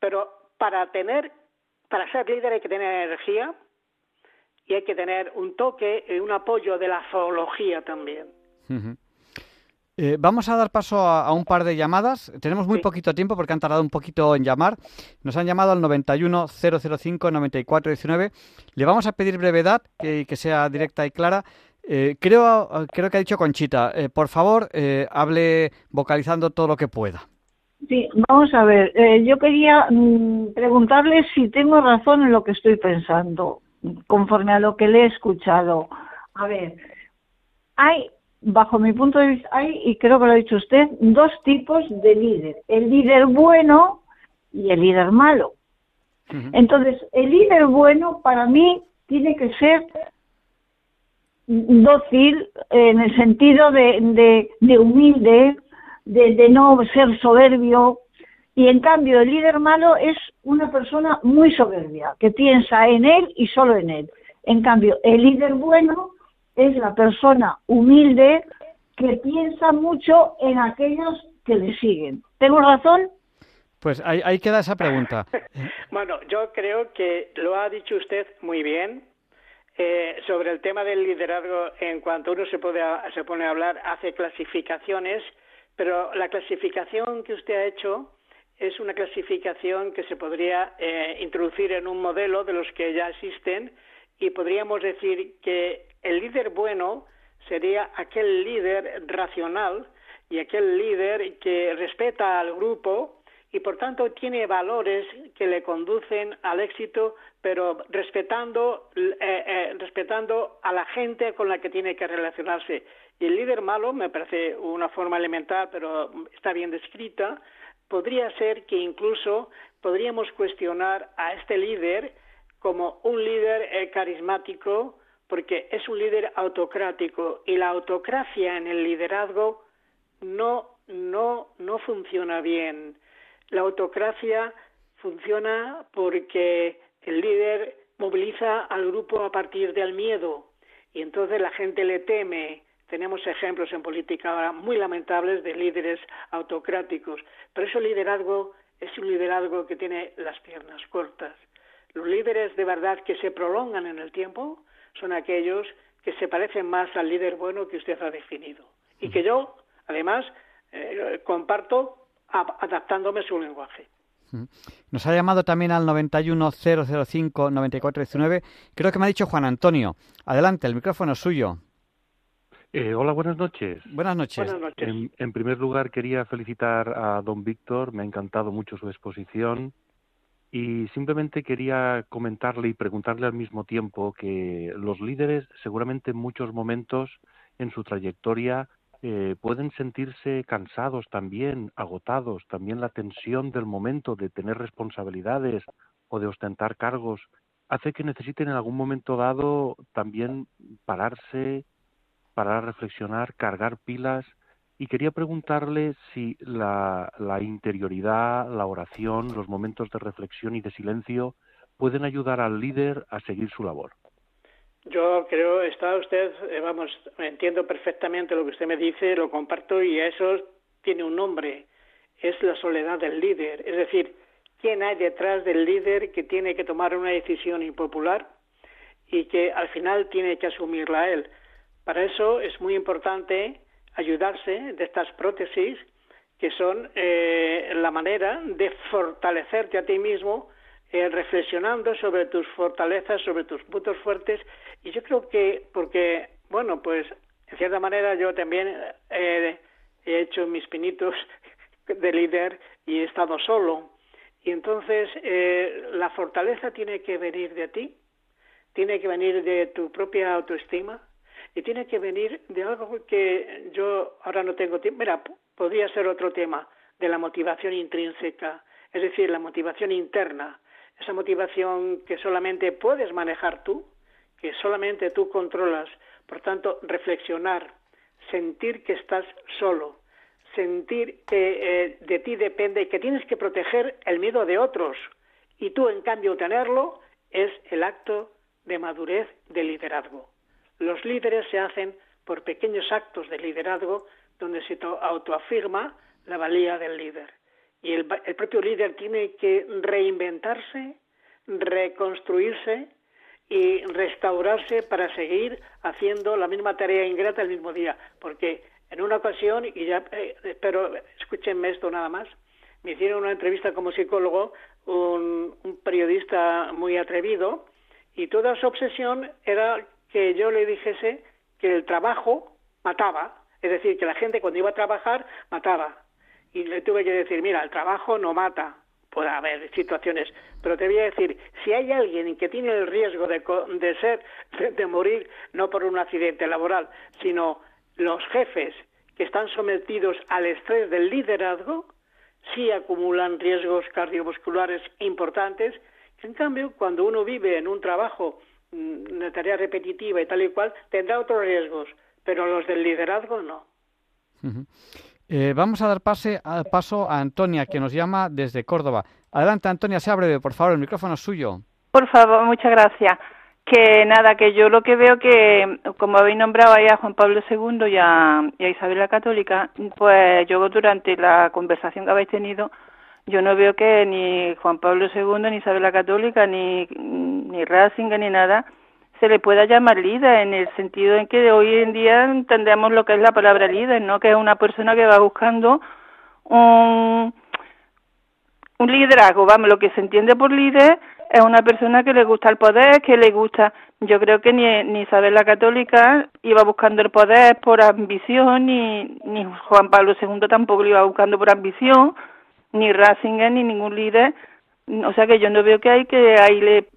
Pero para tener, para ser líder hay que tener energía y hay que tener un toque un apoyo de la zoología también. Eh, vamos a dar paso a, un par de llamadas. Tenemos muy poquito tiempo porque han tardado un poquito en llamar. Nos han llamado al 91 005 9419. Le vamos a pedir brevedad, que, que sea directa y clara. Eh, creo, creo que ha dicho Conchita. Eh, por favor, hable vocalizando todo lo que pueda. Sí, vamos a ver. yo quería mm, preguntarle si tengo razón en lo que estoy pensando, conforme a lo que le he escuchado. A ver, hay bajo mi punto de vista, hay, y creo que lo ha dicho usted, dos tipos de líder. El líder bueno y el líder malo. Entonces, el líder bueno para mí tiene que ser dócil en el sentido de, de, humilde, de, de, no ser soberbio. Y en cambio, el líder malo es una persona muy soberbia, que piensa en él y solo en él. En cambio, el líder bueno es la persona humilde que piensa mucho en aquellos que le siguen. ¿Tengo razón? Pues ahí, queda esa pregunta. bueno, yo creo que lo ha dicho usted muy bien. Eh, sobre el tema del liderazgo, en cuanto uno se, puede, se pone a hablar, hace clasificaciones, pero la clasificación que usted ha hecho es una clasificación que se podría eh, introducir en un modelo de los que ya existen y podríamos decir que el líder bueno sería aquel líder racional y aquel líder que respeta al grupo y por tanto tiene valores que le conducen al éxito, pero respetando, eh, eh, respetando a la gente con la que tiene que relacionarse. Y el líder malo, me parece una forma elemental, pero está bien descrita, podría ser que incluso podríamos cuestionar a este líder como un líder eh, carismático, porque es un líder autocrático y la autocracia en el liderazgo no, no, no funciona bien. La autocracia funciona porque el líder moviliza al grupo a partir del miedo y entonces la gente le teme. Tenemos ejemplos en política ahora muy lamentables de líderes autocráticos, pero ese liderazgo es un liderazgo que tiene las piernas cortas. Los líderes de verdad que se prolongan en el tiempo son aquellos que se parecen más al líder bueno que usted ha definido. Y que yo, además, eh, comparto adaptándome a su lenguaje. Nos ha llamado también al 91005-9419. Creo que me ha dicho Juan Antonio. Adelante, el micrófono es suyo. Eh, hola, buenas noches. Buenas noches. Buenas noches. En, en, primer lugar, quería felicitar a don Víctor. Me ha encantado mucho su exposición. Y simplemente quería comentarle y preguntarle al mismo tiempo que los líderes seguramente en muchos momentos en su trayectoria eh, pueden sentirse cansados también, agotados, también la tensión del momento de tener responsabilidades o de ostentar cargos hace que necesiten en algún momento dado también pararse, parar a reflexionar, cargar pilas y quería preguntarle si la, interioridad, la oración, los momentos de reflexión y de silencio pueden ayudar al líder a seguir su labor. Yo creo, está usted, eh, vamos, entiendo perfectamente lo que usted me dice, lo comparto y eso tiene un nombre, es la soledad del líder. Es decir, ¿quién hay detrás del líder que tiene que tomar una decisión impopular y que al final tiene que asumirla él? Para eso es muy importante ayudarse de estas prótesis que son eh, la manera de fortalecerte a ti mismo eh, reflexionando sobre tus fortalezas, sobre tus puntos fuertes. Y yo creo que porque bueno pues en cierta manera yo también he hecho mis pinitos de líder y he estado solo. Y entonces eh, la fortaleza tiene que venir de ti tiene que venir de tu propia autoestima y tiene que venir de algo que yo ahora no tengo tiempo. Mira, podría ser otro tema de la motivación intrínseca, es decir, la motivación interna, esa motivación que solamente puedes manejar tú, que solamente tú controlas. Por tanto, reflexionar, sentir que estás solo, sentir que eh, de ti depende, que tienes que proteger el miedo de otros y tú en cambio tenerlo es el acto de madurez de liderazgo. Los líderes se hacen por pequeños actos de liderazgo donde se autoafirma la valía del líder. Y el, el propio líder tiene que reinventarse, reconstruirse y restaurarse para seguir haciendo la misma tarea ingrata el mismo día. Porque en una ocasión, y ya eh, espero, escúchenme esto nada más, me hicieron una entrevista como psicólogo un, un periodista muy atrevido y toda su obsesión era que yo le dijese que el trabajo mataba, es decir, que la gente cuando iba a trabajar mataba. Y le tuve que decir, mira, el trabajo no mata, puede haber situaciones, pero te voy a decir, si hay alguien que tiene el riesgo de, de ser, de morir, no por un accidente laboral, sino los jefes que están sometidos al estrés del liderazgo, sí acumulan riesgos cardiovasculares importantes, en cambio cuando uno vive en un trabajo, una tarea repetitiva y tal y cual, tendrá otros riesgos, pero los del liderazgo no. Eh, vamos a dar pase, paso a Antonia, que nos llama desde Córdoba. Adelante, Antonia, sea breve, por favor, el micrófono es suyo. Por favor, muchas gracias. Que nada, que yo lo que veo que, como habéis nombrado ahí a Juan Pablo II y a, Isabel la Católica, pues yo durante la conversación que habéis tenido, yo no veo que ni Juan Pablo II, ni Isabel la Católica, ni, ni Ratzinger, ni nada, se le pueda llamar líder, en el sentido en que hoy en día entendemos lo que es la palabra líder, ¿no? Que es una persona que va buscando un, liderazgo, vamos, lo que se entiende por líder es una persona que le gusta el poder, que le gusta, yo creo que ni, ni Isabel la Católica iba buscando el poder por ambición, ni, ni Juan Pablo II tampoco lo iba buscando por ambición, ni Ratzinger, ni ningún líder, o sea que yo no veo que hay que ahí le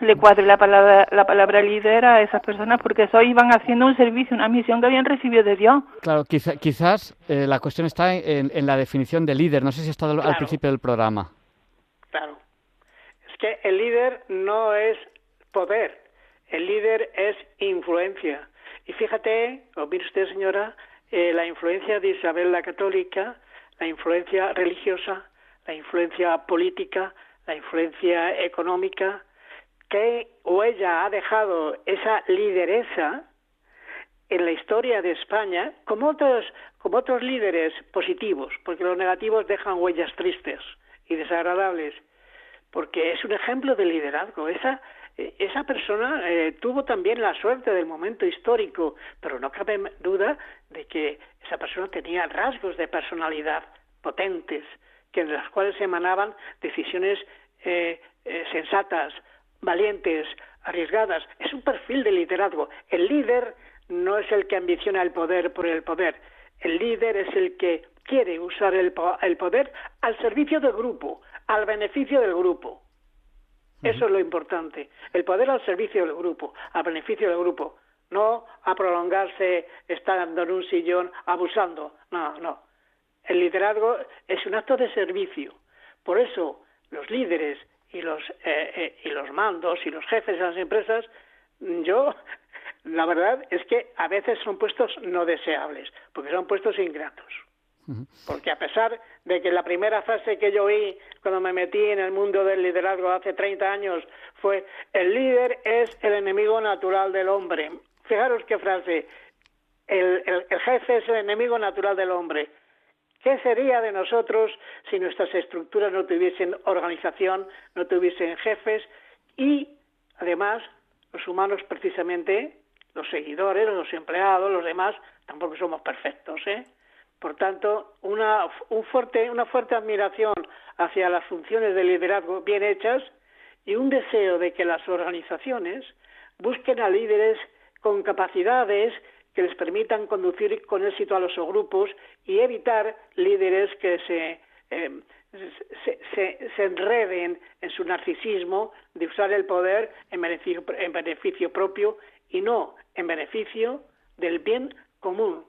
le cuadre la palabra la palabra líder a esas personas porque eso iban haciendo un servicio, una misión que habían recibido de Dios. Claro, quizás eh, la cuestión está en, en, la definición de líder. No sé si ha estado al principio del programa. Claro que el líder no es poder, el líder es influencia. Y fíjate, o mire usted señora, eh, la influencia de Isabel la Católica, la influencia religiosa, la influencia política, la influencia económica, que o ella ha dejado esa lideresa en la historia de España, como otros, como otros líderes positivos, porque los negativos dejan huellas tristes y desagradables porque es un ejemplo de liderazgo. Esa, esa persona eh, tuvo también la suerte del momento histórico, pero no cabe duda de que esa persona tenía rasgos de personalidad potentes, que de las cuales emanaban decisiones eh, sensatas, valientes, arriesgadas. Es un perfil de liderazgo. El líder no es el que ambiciona el poder por el poder. El líder es el que quiere usar el, el poder al servicio del grupo, al beneficio del grupo. Eso es lo importante. El poder al servicio del grupo, al beneficio del grupo. No a prolongarse estando en un sillón abusando. No, no. El liderazgo es un acto de servicio. Por eso los líderes y los, eh, eh, y los mandos y los jefes de las empresas, yo, la verdad es que a veces son puestos no deseables, porque son puestos ingratos. Porque a pesar de que la primera frase que yo oí cuando me metí en el mundo del liderazgo hace 30 años fue el líder es el enemigo natural del hombre. Fijaros qué frase, el, el jefe es el enemigo natural del hombre. ¿Qué sería de nosotros si nuestras estructuras no tuviesen organización, no tuviesen jefes y además los humanos precisamente, los seguidores, los empleados, los demás, tampoco somos perfectos, ¿eh? Por tanto, una, fuerte, una fuerte admiración hacia las funciones de liderazgo bien hechas y un deseo de que las organizaciones busquen a líderes con capacidades que les permitan conducir con éxito a los grupos y evitar líderes que se, eh, se, enreden en su narcisismo de usar el poder en beneficio, en beneficio propio y no en beneficio del bien común,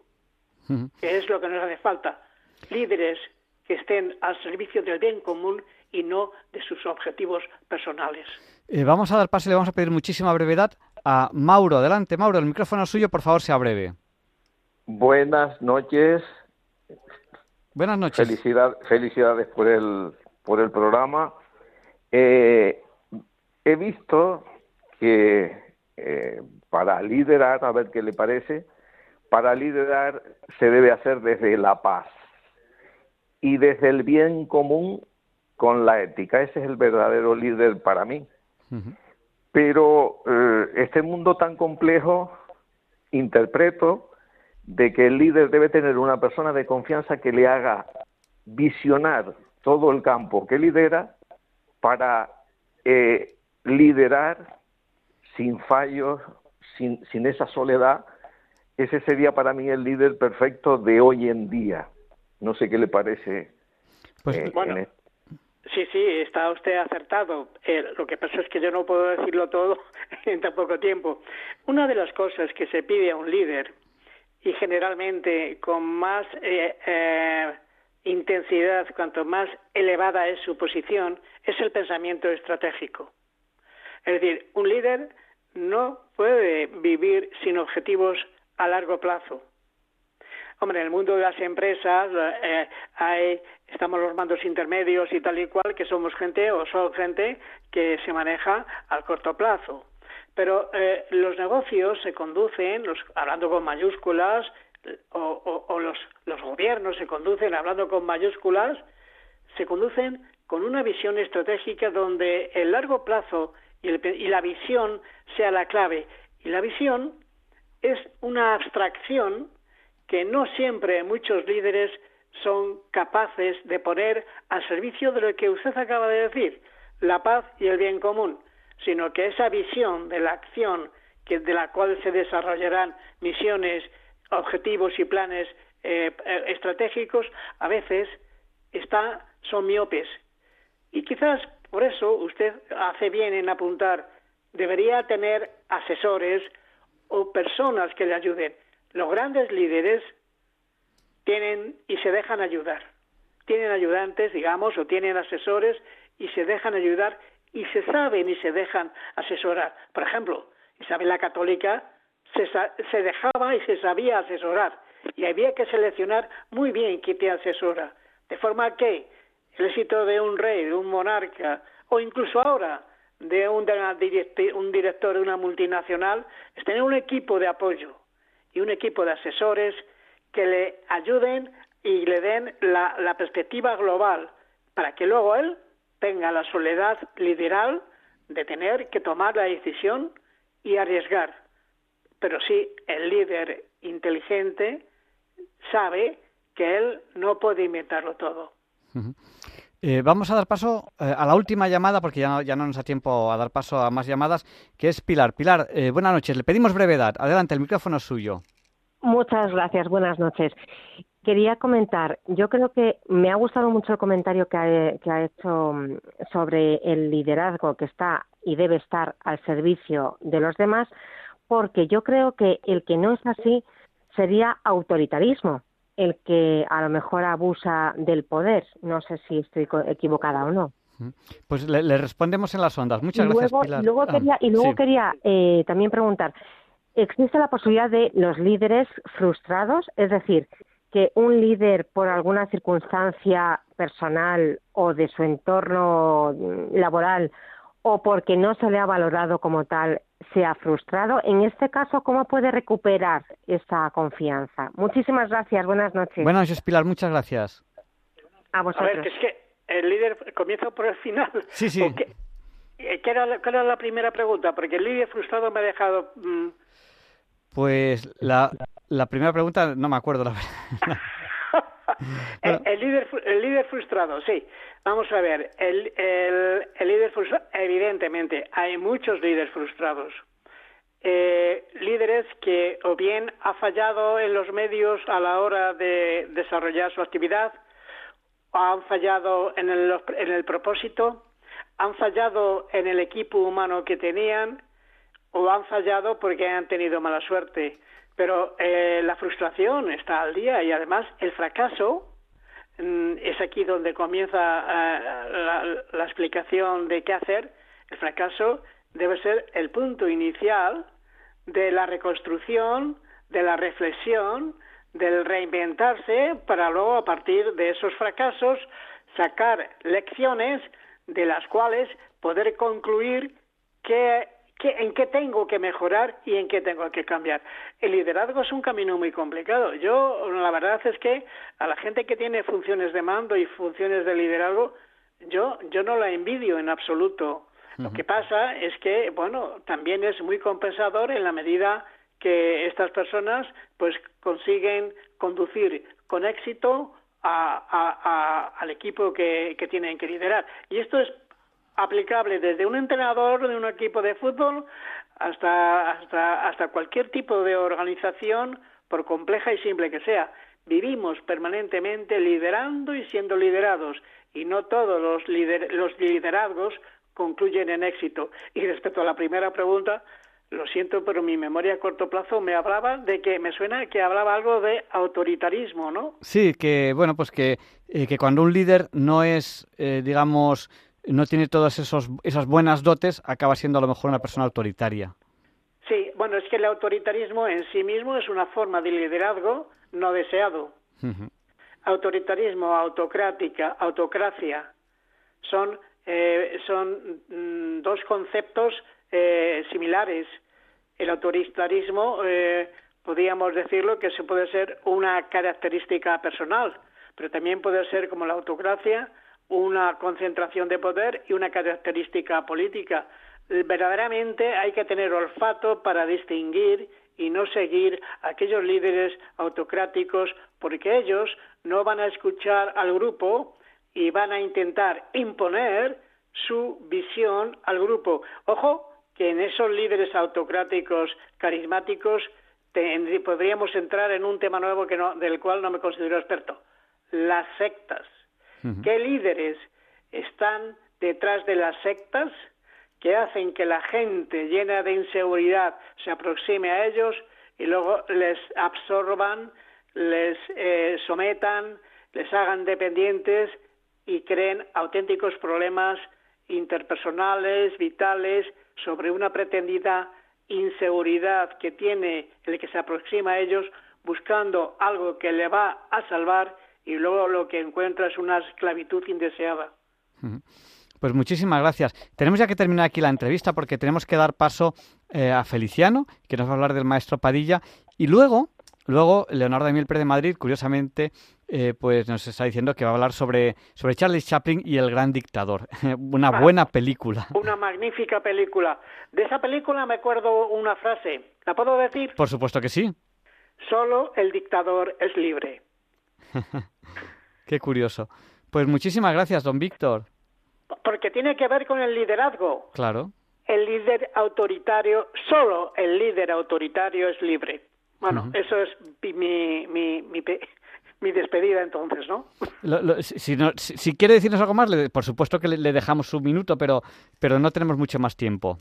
que es lo que nos hace falta. Líderes que estén al servicio del bien común y no de sus objetivos personales. Eh, vamos a dar paso y le vamos a pedir muchísima brevedad a Mauro. Adelante, Mauro, el micrófono es suyo, por favor, sea breve. Buenas noches. Buenas noches. felicidades por el, por el programa. Eh, he visto que eh, para liderar, a ver qué le parece, para liderar se debe hacer desde la paz y desde el bien común con la ética. Ese es el verdadero líder para mí. Pero eh, este mundo tan complejo, interpreto de que el líder debe tener una persona de confianza que le haga visionar todo el campo que lidera para eh, liderar sin fallos, sin, sin esa soledad. Ese sería para mí el líder perfecto de hoy en día. No sé qué le parece. Pues, eh, bueno, sí, sí, está usted acertado. Eh, lo que pasa es que yo no puedo decirlo todo en tan poco tiempo. Una de las cosas que se pide a un líder, y generalmente con más eh, intensidad, cuanto más elevada es su posición, es el pensamiento estratégico. Es decir, un líder no puede vivir sin objetivos a largo plazo. Hombre, en el mundo de las empresas eh, hay, estamos los mandos intermedios y tal y cual, que somos gente o son gente que se maneja al corto plazo. Pero eh, los negocios se conducen, los, hablando con mayúsculas, o, o, los, los gobiernos se conducen, hablando con mayúsculas, se conducen con una visión estratégica donde el largo plazo y, el, y la visión sea la clave. Y la visión es una abstracción que no siempre muchos líderes son capaces de poner al servicio de lo que usted acaba de decir, la paz y el bien común, sino que esa visión de la acción que, de la cual se desarrollarán misiones, objetivos y planes eh, eh, estratégicos, a veces está, son miopes. Y quizás por eso usted hace bien en apuntar, debería tener asesores o personas que le ayuden. Los grandes líderes tienen y se dejan ayudar. Tienen ayudantes, digamos, o tienen asesores y se dejan ayudar y se saben y se dejan asesorar. Por ejemplo, Isabel la Católica se, se dejaba y se sabía asesorar y había que seleccionar muy bien quién te asesora. De forma que el éxito de un rey, de un monarca, o incluso ahora de un, un director de una multinacional, es tener un equipo de apoyo y un equipo de asesores que le ayuden y le den la, la perspectiva global para que luego él tenga la soledad lideral de tener que tomar la decisión y arriesgar. Pero sí, el líder inteligente sabe que él no puede inventarlo todo. Eh, vamos a dar paso eh, a la última llamada, porque ya no, nos da tiempo a dar paso a más llamadas, que es Pilar. Pilar, eh, buenas noches. Le pedimos brevedad. Adelante, el micrófono es suyo. Muchas gracias. Buenas noches. Quería comentar, yo creo que me ha gustado mucho el comentario que ha, que ha hecho mm, sobre el liderazgo que está y debe estar al servicio de los demás, porque yo creo que el que no es así sería autoritarismo el que a lo mejor abusa del poder. No sé si estoy equivocada o no. Pues le, respondemos en las ondas. Muchas gracias, Pilar. Y luego ah, quería, y luego quería eh, también preguntar, ¿existe la posibilidad de los líderes frustrados? Es decir, que un líder por alguna circunstancia personal o de su entorno laboral o porque no se le ha valorado como tal se ha frustrado. En este caso, ¿cómo puede recuperar esa confianza? Muchísimas gracias. Buenas noches. Buenas noches, Pilar. Muchas gracias. A vosotros. A ver, que es que el líder comienza por el final. Sí, sí. Eh, ¿Qué, era, era, la primera pregunta? Porque el líder frustrado me ha dejado... Mm, pues la, la primera pregunta no me acuerdo, la verdad. el, líder, el líder frustrado, sí. Vamos a ver, el, el, líder frustrado, evidentemente, hay muchos líderes frustrados. Eh, líderes que o bien ha fallado en los medios a la hora de desarrollar su actividad, o han fallado en el, en el propósito, han fallado en el equipo humano que tenían, o han fallado porque han tenido mala suerte. Pero eh, la frustración está al día y además el fracaso mm, es aquí donde comienza eh, la, explicación de qué hacer. El fracaso debe ser el punto inicial de la reconstrucción, de la reflexión, del reinventarse para luego a partir de esos fracasos sacar lecciones de las cuales poder concluir qué, en qué tengo que mejorar y en qué tengo que cambiar. El liderazgo es un camino muy complicado. Yo, la verdad es que a la gente que tiene funciones de mando y funciones de liderazgo, yo, yo no la envidio en absoluto. Lo que pasa es que, bueno, también es muy compensador en la medida que estas personas pues consiguen conducir con éxito al equipo que, que tienen que liderar. Y esto es aplicable desde un entrenador de un equipo de fútbol hasta, hasta, hasta cualquier tipo de organización, por compleja y simple que sea. Vivimos permanentemente liderando y siendo liderados, y no todos los, los liderazgos concluyen en éxito. Y respecto a la primera pregunta, lo siento, pero mi memoria a corto plazo me hablaba de que me suena que hablaba algo de autoritarismo, ¿no? Sí, que bueno, pues que, eh, que cuando un líder no es, eh, digamos, no tiene todas esos, esas buenas dotes, acaba siendo a lo mejor una persona autoritaria. Sí, bueno, es que el autoritarismo en sí mismo es una forma de liderazgo no deseado. Autoritarismo, autocrática, autocracia, son, eh, son mm, dos conceptos eh, similares. El autoritarismo, eh, podríamos decirlo, que se puede ser una característica personal, pero también puede ser como la autocracia, una concentración de poder y una característica política. Verdaderamente hay que tener olfato para distinguir y no seguir a aquellos líderes autocráticos porque ellos no van a escuchar al grupo y van a intentar imponer su visión al grupo. Ojo que en esos líderes autocráticos carismáticos podríamos entrar en un tema nuevo que no, del cual no me considero experto, las sectas. ¿Qué líderes están detrás de las sectas que hacen que la gente llena de inseguridad se aproxime a ellos y luego les absorban, les eh, sometan, les hagan dependientes y creen auténticos problemas interpersonales, vitales, sobre una pretendida inseguridad que tiene el que se aproxima a ellos buscando algo que le va a salvar y luego lo que encuentra es una esclavitud indeseada. Pues muchísimas gracias. Tenemos ya que terminar aquí la entrevista porque tenemos que dar paso eh, a Feliciano, que nos va a hablar del maestro Padilla, y luego, luego Leonardo Emil Pérez de Madrid, curiosamente, eh, pues nos está diciendo que va a hablar sobre, sobre Charlie Chaplin y el gran dictador. una ah, buena película. Una magnífica película. De esa película me acuerdo una frase. ¿La puedo decir? Por supuesto que sí. Solo el dictador es libre. Qué curioso. Pues muchísimas gracias, don Víctor. Porque tiene que ver con el liderazgo. Claro. El líder autoritario, solo el líder autoritario es libre. Bueno, eso es mi, mi, mi, despedida entonces, ¿no? si, quiere decirnos algo más, por supuesto que le, dejamos un minuto, pero, pero no tenemos mucho más tiempo.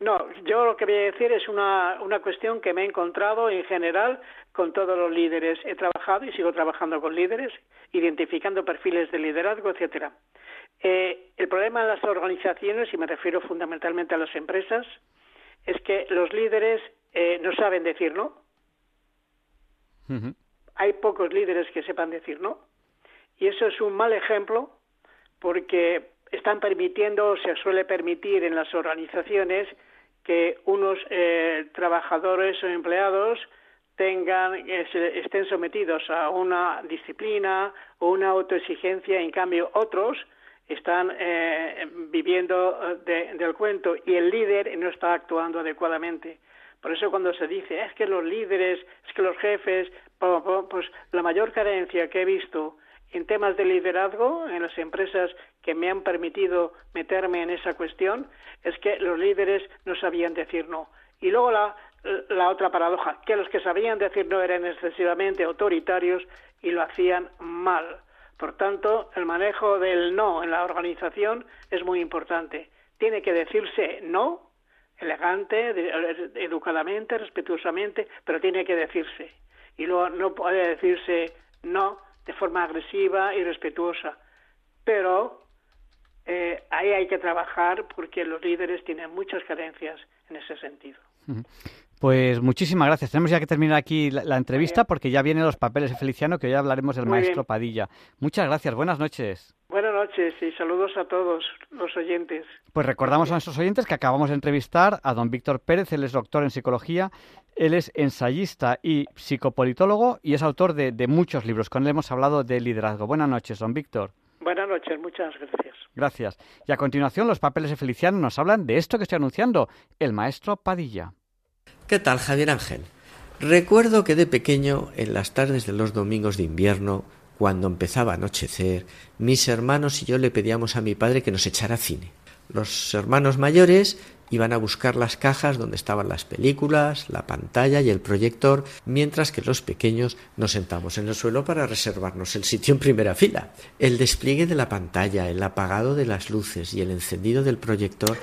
No, yo lo que voy a decir es una, una cuestión que me he encontrado en general con todos los líderes. He trabajado y sigo trabajando con líderes, identificando perfiles de liderazgo, etcétera. Eh, el problema en las organizaciones, y me refiero fundamentalmente a las empresas, es que los líderes eh, no saben decir no. Hay pocos líderes que sepan decir no. Y eso es un mal ejemplo porque están permitiendo, se suele permitir en las organizaciones, que unos eh, trabajadores o empleados tengan estén sometidos a una disciplina o una autoexigencia, en cambio otros están eh, viviendo eh, del cuento y el líder no está actuando adecuadamente. Por eso cuando se dice es que los líderes, es que los jefes, pues la mayor carencia que he visto en temas de liderazgo en las empresas que me han permitido meterme en esa cuestión es que los líderes no sabían decir no. Y luego la, la otra paradoja, que los que sabían decir no eran excesivamente autoritarios y lo hacían mal. Por tanto, el manejo del no en la organización es muy importante. Tiene que decirse no, elegante, educadamente, respetuosamente, pero tiene que decirse. Y luego no puede decirse no de forma agresiva y respetuosa. Pero eh, ahí hay que trabajar porque los líderes tienen muchas carencias en ese sentido. Pues muchísimas gracias. Tenemos ya que terminar aquí la, entrevista porque ya vienen los papeles de Feliciano, que ya hablaremos del maestro Padilla. Muchas gracias. Buenas noches. Buenas noches y saludos a todos los oyentes. Pues recordamos a nuestros oyentes que acabamos de entrevistar a don Víctor Pérez, él es doctor en psicología, él es ensayista y psicopolitólogo y es autor de, de muchos libros. Con él hemos hablado de liderazgo. Buenas noches, don Víctor. Buenas noches, muchas gracias. Gracias. Y a continuación los papeles de Feliciano nos hablan de esto que estoy anunciando, el maestro Padilla. ¿Qué tal, Javier Ángel? Recuerdo que de pequeño, en las tardes de los domingos de invierno, cuando empezaba a anochecer, mis hermanos y yo le pedíamos a mi padre que nos echara cine. Los hermanos mayores iban a buscar las cajas donde estaban las películas, la pantalla y el proyector, mientras que los pequeños nos sentamos en el suelo para reservarnos el sitio en primera fila. El despliegue de la pantalla, el apagado de las luces y el encendido del proyector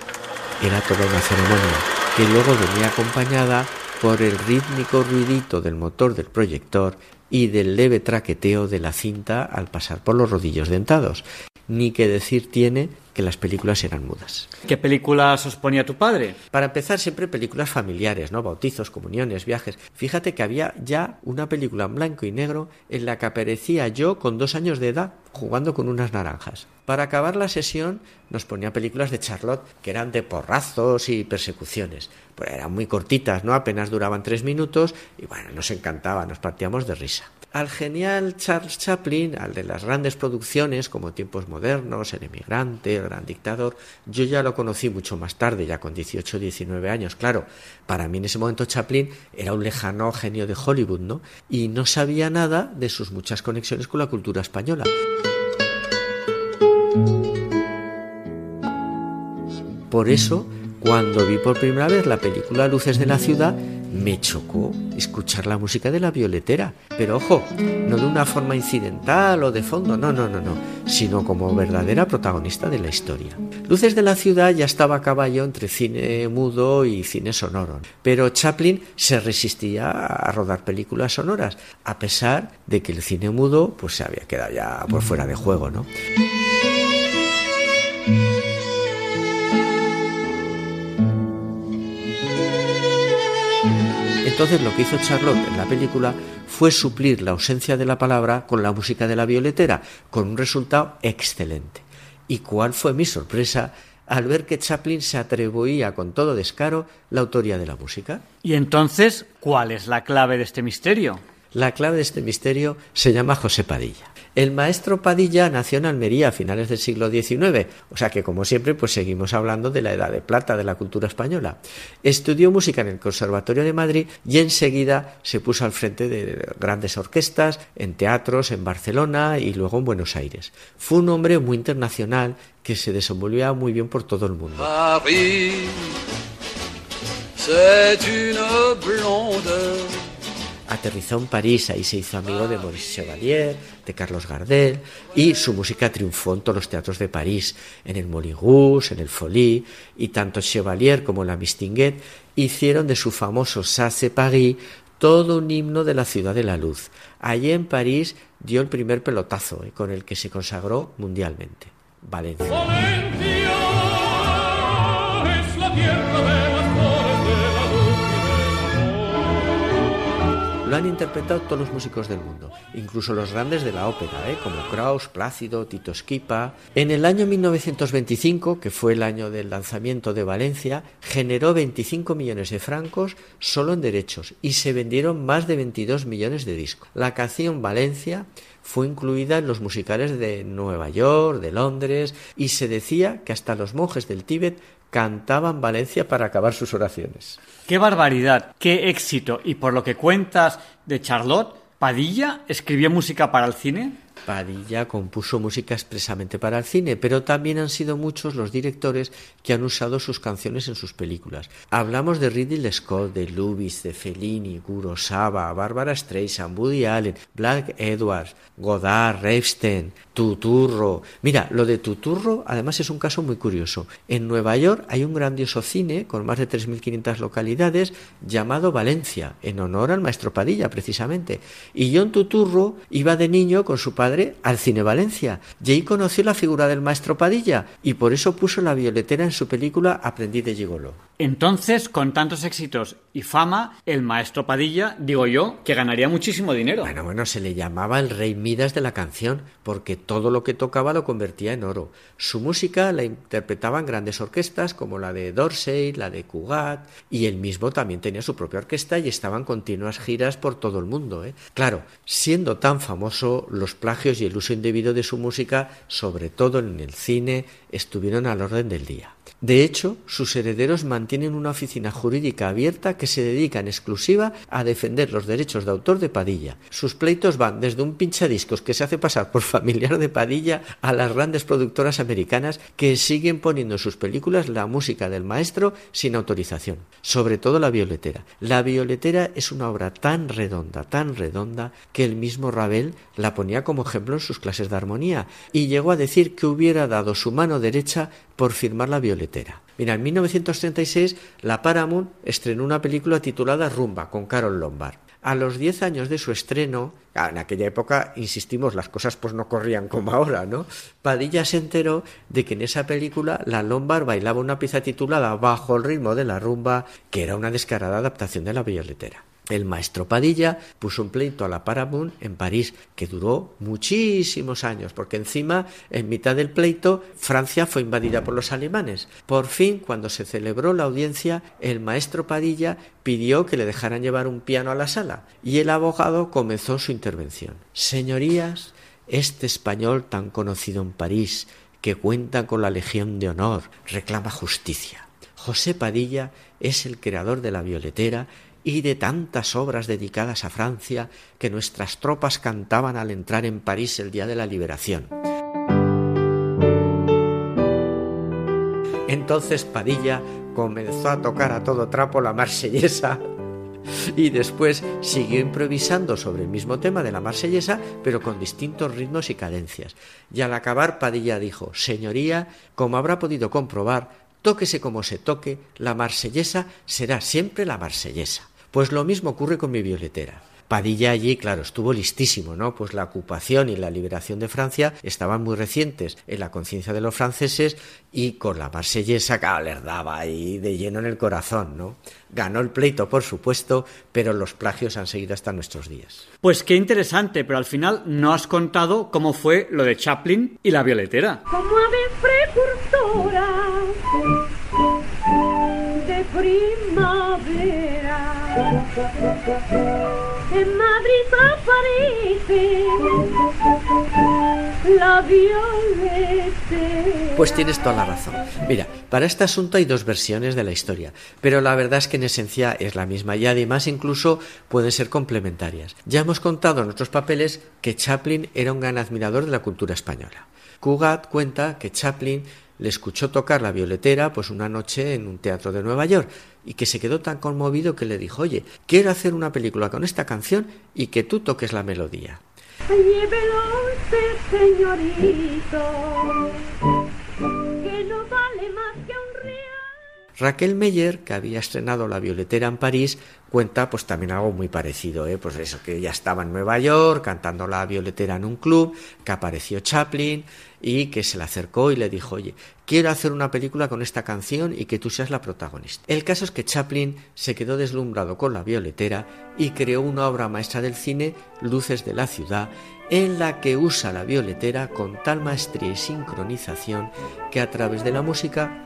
era toda una ceremonia que luego venía acompañada por el rítmico ruidito del motor del proyector y del leve traqueteo de la cinta al pasar por los rodillos dentados. Ni que decir tiene que las películas eran mudas. ¿Qué películas os ponía tu padre? Para empezar, siempre películas familiares, ¿no? Bautizos, comuniones, viajes. Fíjate que había ya una película en blanco y negro en la que aparecía yo con dos años de edad jugando con unas naranjas. Para acabar la sesión nos ponía películas de Charlotte que eran de porrazos y persecuciones. Pues eran muy cortitas, ¿no? Apenas duraban tres minutos y bueno, nos encantaba, nos partíamos de risa. Al genial Charles Chaplin, al de las grandes producciones como Tiempos Modernos, El Emigrante, El Gran Dictador, yo ya lo conocí mucho más tarde, ya con 18 19 años. Claro, para mí en ese momento Chaplin era un lejano genio de Hollywood, ¿no? Y no sabía nada de sus muchas conexiones con la cultura española. Por eso, cuando vi por primera vez la película Luces de la Ciudad, me chocó escuchar la música de la violetera. Pero ojo, no de una forma incidental o de fondo, no, no, no, no, sino como verdadera protagonista de la historia. Luces de la ciudad ya estaba a caballo entre cine mudo y cine sonoro, pero Chaplin se resistía a rodar películas sonoras, a pesar de que el cine mudo pues se había quedado ya por fuera de juego, ¿no? Entonces lo que hizo Charlotte en la película fue suplir la ausencia de la palabra con la música de la violetera, con un resultado excelente. ¿Y cuál fue mi sorpresa al ver que Chaplin se atribuía con todo descaro la autoría de la música? Y entonces, ¿cuál es la clave de este misterio? La clave de este misterio se llama José Padilla. El maestro Padilla nació en Almería a finales del siglo XIX, o sea que como siempre pues seguimos hablando de la edad de plata de la cultura española. Estudió música en el Conservatorio de Madrid y enseguida se puso al frente de grandes orquestas, en teatros, en Barcelona y luego en Buenos Aires. Fue un hombre muy internacional que se desenvolvía muy bien por todo el mundo. Aterrizó en París, ahí se hizo amigo de Maurice Chevalier, de Carlos Gardel, y su música triunfó en todos los teatros de París, en el Moulin Rouge, en el Folie, y tanto Chevalier como la Mistinguet hicieron de su famoso Sasse Paris todo un himno de la ciudad de la luz. Allí en París dio el primer pelotazo, eh, con el que se consagró mundialmente. Valencia. es la tierra Lo han interpretado todos los músicos del mundo, incluso los grandes de la ópera, ¿eh? como Kraus, Plácido, Tito Schipa. En el año 1925, que fue el año del lanzamiento de Valencia, generó 25 millones de francos solo en derechos y se vendieron más de 22 millones de discos. La canción Valencia fue incluida en los musicales de Nueva York, de Londres, y se decía que hasta los monjes del Tíbet cantaban Valencia para acabar sus oraciones. ¡Qué barbaridad! ¡Qué éxito! Y por lo que cuentas de Charlotte, ¿Padilla escribió música para el cine? Padilla compuso música expresamente para el cine, pero también han sido muchos los directores que han usado sus canciones en sus películas. Hablamos de Ridley Scott, de Lubis, de Fellini, Kurosawa, Barbara Streisand, Woody Allen, Black Edwards, Godard, Revstein, Tuturro. Mira, lo de Tuturro además es un caso muy curioso. En Nueva York hay un grandioso cine con más de 3.500 localidades llamado Valencia, en honor al maestro Padilla precisamente. Y John Tuturro iba de niño con su padre padre al Cine Valencia. Y ahí conoció la figura del maestro Padilla y por eso puso la violetera en su película Aprendí de Gigolo. Entonces, con tantos éxitos y fama, el maestro Padilla, digo yo, que ganaría muchísimo dinero. Bueno, bueno, se le llamaba el rey Midas de la canción, porque todo lo que tocaba lo convertía en oro. Su música la interpretaban grandes orquestas como la de Dorsey, la de Cugat, y él mismo también tenía su propia orquesta y estaban continuas giras por todo el mundo. ¿eh? Claro, siendo tan famoso, los plagios y el uso indebido de su música, sobre todo en el cine, estuvieron al orden del día. De hecho, sus herederos mantienen una oficina jurídica abierta que se dedica en exclusiva a defender los derechos de autor de Padilla. Sus pleitos van desde un pinchadiscos que se hace pasar por familiar de Padilla a las grandes productoras americanas que siguen poniendo en sus películas la música del maestro sin autorización, sobre todo la violetera. La violetera es una obra tan redonda, tan redonda, que el mismo Ravel la ponía como ejemplo en sus clases de armonía y llegó a decir que hubiera dado su mano derecha por firmar la violetera. Mira, en 1936 la Paramount estrenó una película titulada Rumba con Carol Lombard. A los 10 años de su estreno, en aquella época, insistimos, las cosas pues no corrían como ahora, ¿no? Padilla se enteró de que en esa película la Lombard bailaba una pieza titulada Bajo el ritmo de la rumba, que era una descarada adaptación de la violetera. El maestro Padilla puso un pleito a la Paramount en París que duró muchísimos años, porque encima, en mitad del pleito, Francia fue invadida por los alemanes. Por fin, cuando se celebró la audiencia, el maestro Padilla pidió que le dejaran llevar un piano a la sala y el abogado comenzó su intervención. Señorías, este español tan conocido en París, que cuenta con la Legión de Honor, reclama justicia. José Padilla es el creador de la violetera y de tantas obras dedicadas a Francia que nuestras tropas cantaban al entrar en París el día de la liberación. Entonces Padilla comenzó a tocar a todo trapo la marsellesa y después siguió improvisando sobre el mismo tema de la marsellesa, pero con distintos ritmos y cadencias. Y al acabar Padilla dijo, Señoría, como habrá podido comprobar, tóquese como se toque, la marsellesa será siempre la marsellesa. Pues lo mismo ocurre con mi violetera. Padilla allí, claro, estuvo listísimo, ¿no? Pues la ocupación y la liberación de Francia estaban muy recientes en la conciencia de los franceses y con la marsellesa, claro, les daba ahí de lleno en el corazón, ¿no? Ganó el pleito, por supuesto, pero los plagios han seguido hasta nuestros días. Pues qué interesante, pero al final no has contado cómo fue lo de Chaplin y la violetera. Como precursora de primavera. En Madrid la violeta. Pues tienes toda la razón. Mira, para este asunto hay dos versiones de la historia, pero la verdad es que en esencia es la misma y además incluso pueden ser complementarias. Ya hemos contado en otros papeles que Chaplin era un gran admirador de la cultura española. Cugat cuenta que Chaplin le escuchó tocar la violetera pues una noche en un teatro de Nueva York y que se quedó tan conmovido que le dijo, oye, quiero hacer una película con esta canción y que tú toques la melodía. Llévelo usted, señorito, que no vale más que un real. Raquel Meyer, que había estrenado La Violetera en París, cuenta pues también algo muy parecido, ¿eh? pues eso, que ella estaba en Nueva York cantando La Violetera en un club, que apareció Chaplin y que se le acercó y le dijo, oye, quiero hacer una película con esta canción y que tú seas la protagonista. El caso es que Chaplin se quedó deslumbrado con La Violetera y creó una obra maestra del cine, Luces de la Ciudad, en la que usa la violetera con tal maestría y sincronización que a través de la música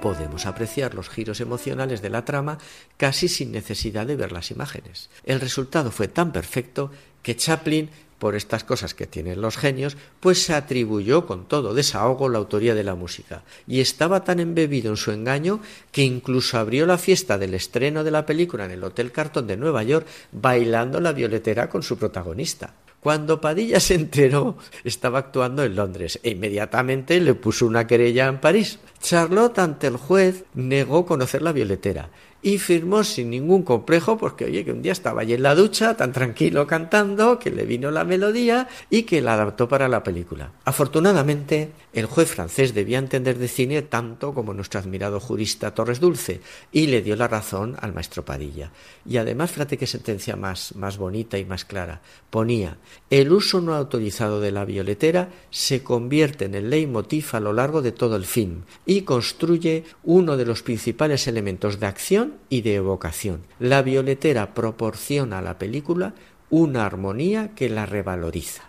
podemos apreciar los giros emocionales de la trama casi sin necesidad de ver las imágenes. El resultado fue tan perfecto que Chaplin, por estas cosas que tienen los genios, pues se atribuyó con todo desahogo la autoría de la música, y estaba tan embebido en su engaño que incluso abrió la fiesta del estreno de la película en el Hotel Carton de Nueva York bailando la violetera con su protagonista. Cuando Padilla se enteró, estaba actuando en Londres e inmediatamente le puso una querella en París. Charlotte ante el juez negó conocer la violetera y firmó sin ningún complejo porque oye que un día estaba allí en la ducha tan tranquilo cantando que le vino la melodía y que la adaptó para la película. Afortunadamente el juez francés debía entender de cine tanto como nuestro admirado jurista Torres Dulce y le dio la razón al maestro Padilla. Y además fíjate qué sentencia más, más bonita y más clara. Ponía el uso no autorizado de la violetera se convierte en el leitmotiv a lo largo de todo el film y construye uno de los principales elementos de acción y de evocación. La violetera proporciona a la película una armonía que la revaloriza.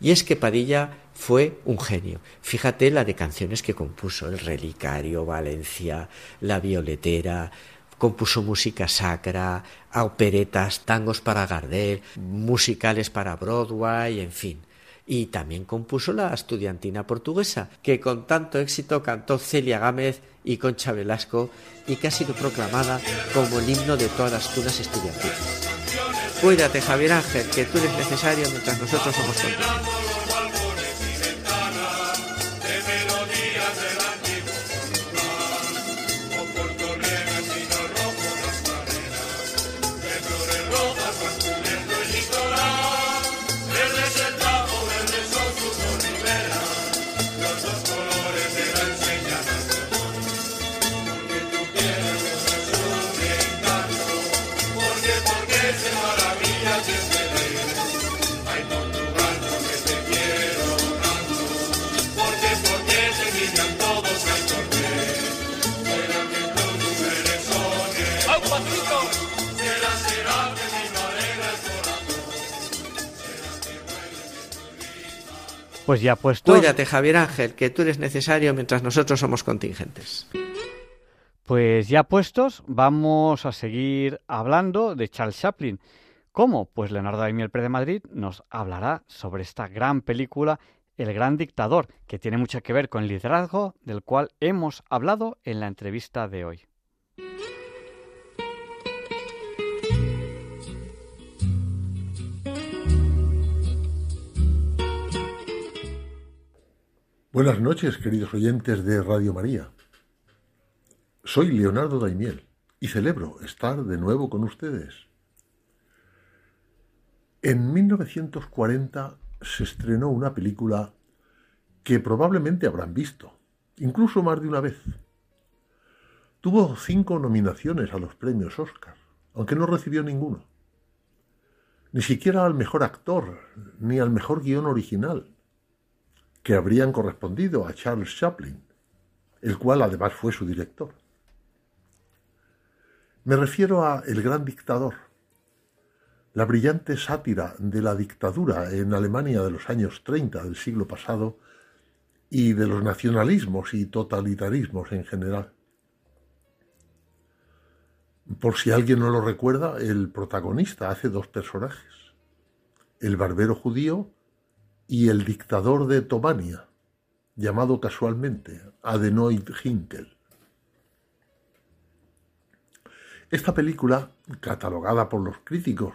Y es que Padilla fue un genio. Fíjate la de canciones que compuso, El Relicario, Valencia, La Violetera, compuso música sacra, operetas, tangos para Gardel, musicales para Broadway, en fin. Y también compuso la estudiantina portuguesa, que con tanto éxito cantó Celia Gámez y Concha Velasco y que ha sido proclamada como el himno de todas las tunas estudiantiles. Cuídate, Javier Ángel, que tú eres necesario mientras nosotros somos contentos. Pues ya puesto. Cuídate, Javier Ángel, que tú eres necesario mientras nosotros somos contingentes. Pues ya puestos, vamos a seguir hablando de Charles Chaplin. ¿Cómo? Pues Leonardo Daimiel de Madrid nos hablará sobre esta gran película El Gran Dictador, que tiene mucho que ver con el liderazgo del cual hemos hablado en la entrevista de hoy. Buenas noches, queridos oyentes de Radio María. Soy Leonardo Daimiel y celebro estar de nuevo con ustedes. En 1940 se estrenó una película que probablemente habrán visto, incluso más de una vez. Tuvo cinco nominaciones a los premios Oscar, aunque no recibió ninguno. Ni siquiera al mejor actor, ni al mejor guion original que habrían correspondido a Charles Chaplin, el cual además fue su director. Me refiero a El Gran Dictador, la brillante sátira de la dictadura en Alemania de los años 30 del siglo pasado y de los nacionalismos y totalitarismos en general. Por si alguien no lo recuerda, el protagonista hace dos personajes, el barbero judío y el dictador de Tomania, llamado casualmente Adenoid Hinkel. Esta película, catalogada por los críticos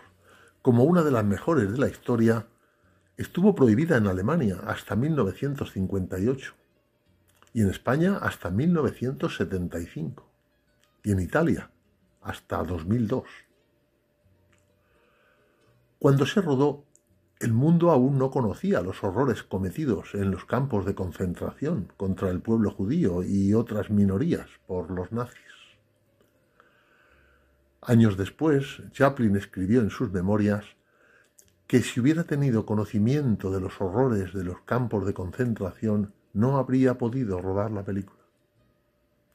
como una de las mejores de la historia, estuvo prohibida en Alemania hasta 1958 y en España hasta 1975 y en Italia hasta 2002. Cuando se rodó el mundo aún no conocía los horrores cometidos en los campos de concentración contra el pueblo judío y otras minorías por los nazis. Años después, Chaplin escribió en sus memorias que si hubiera tenido conocimiento de los horrores de los campos de concentración, no habría podido rodar la película.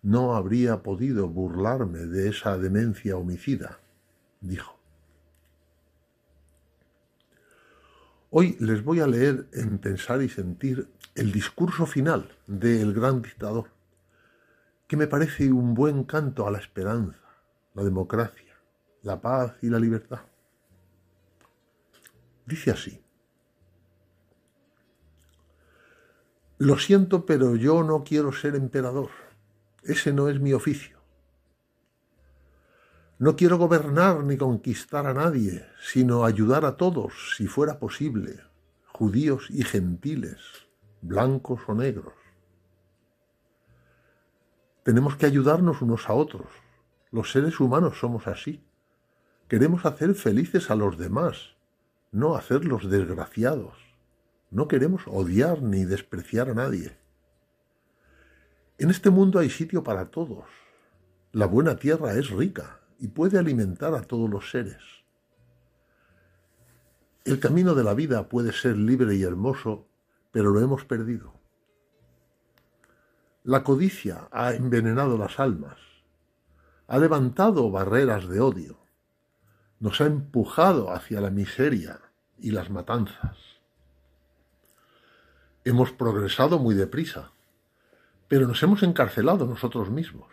No habría podido burlarme de esa demencia homicida, dijo. Hoy les voy a leer en Pensar y Sentir el discurso final del gran dictador, que me parece un buen canto a la esperanza, la democracia, la paz y la libertad. Dice así, Lo siento, pero yo no quiero ser emperador. Ese no es mi oficio. No quiero gobernar ni conquistar a nadie, sino ayudar a todos, si fuera posible, judíos y gentiles, blancos o negros. Tenemos que ayudarnos unos a otros, Los seres humanos somos así. Queremos hacer felices a los demás, no hacerlos desgraciados. No queremos odiar ni despreciar a nadie. En este mundo hay sitio para todos. La buena tierra es rica y puede alimentar a todos los seres. El camino de la vida puede ser libre y hermoso, pero lo hemos perdido. La codicia ha envenenado las almas, ha levantado barreras de odio, nos ha empujado hacia la miseria y las matanzas. Hemos progresado muy deprisa, pero nos hemos encarcelado nosotros mismos.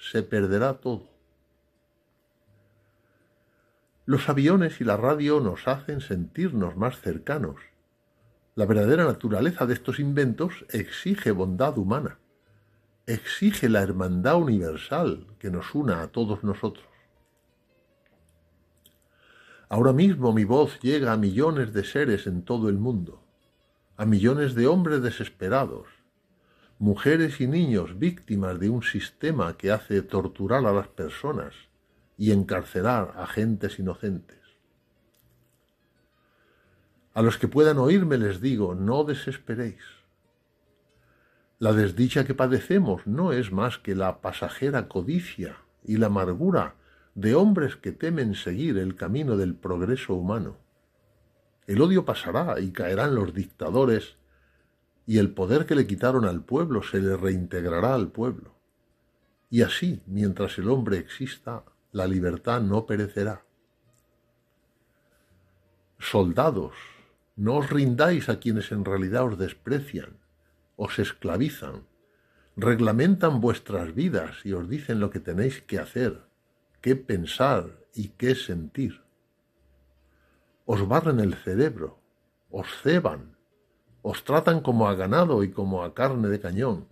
se perderá todo. Los aviones y la radio nos hacen sentirnos más cercanos. La verdadera naturaleza de estos inventos exige bondad humana, exige la hermandad universal que nos una a todos nosotros. Ahora mismo mi voz llega a millones de seres en todo el mundo, a millones de hombres desesperados, mujeres y niños víctimas de un sistema que hace torturar a las personas y encarcelar a gentes inocentes. A los que puedan oírme les digo, no desesperéis. La desdicha que padecemos no es más que la pasajera codicia y la amargura de hombres que temen seguir el camino del progreso humano. El odio pasará y caerán los dictadores y el poder que le quitaron al pueblo se le reintegrará al pueblo. Y así, mientras el hombre exista, la libertad no perecerá. Soldados, no os rindáis a quienes en realidad os desprecian, os esclavizan, reglamentan vuestras vidas y os dicen lo que tenéis que hacer qué pensar y qué sentir. Os barren el cerebro, os ceban, os tratan como a ganado y como a carne de cañón.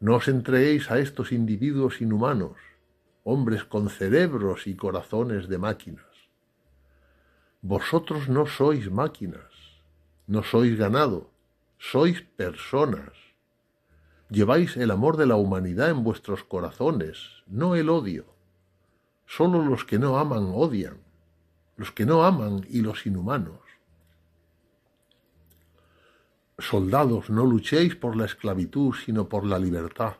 No os entreguéis a estos individuos inhumanos, hombres con cerebros y corazones de máquinas. Vosotros no sois máquinas, no sois ganado, sois personas Lleváis el amor de la humanidad en vuestros corazones, no el odio. Solo los que no aman odian, los que no aman y los inhumanos. Soldados, no luchéis por la esclavitud, sino por la libertad.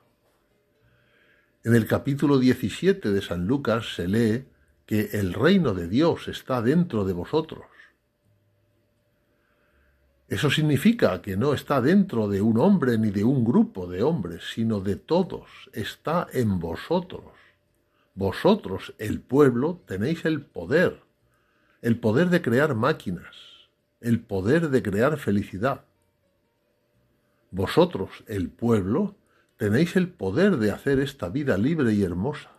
En el capítulo 17 de San Lucas se lee que el reino de Dios está dentro de vosotros. Eso significa que no está dentro de un hombre ni de un grupo de hombres, sino de todos, está en vosotros. Vosotros, el pueblo, tenéis el poder, el poder de crear máquinas, el poder de crear felicidad. Vosotros, el pueblo, tenéis el poder de hacer esta vida libre y hermosa,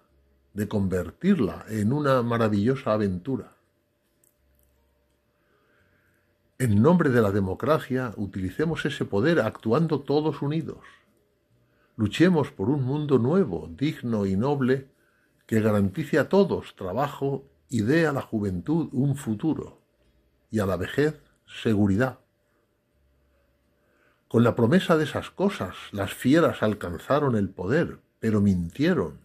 de convertirla en una maravillosa aventura. En nombre de la democracia, utilicemos ese poder actuando todos unidos. Luchemos por un mundo nuevo, digno y noble, que garantice a todos trabajo y dé a la juventud un futuro, y a la vejez seguridad. Con la promesa de esas cosas, las fieras alcanzaron el poder, pero mintieron.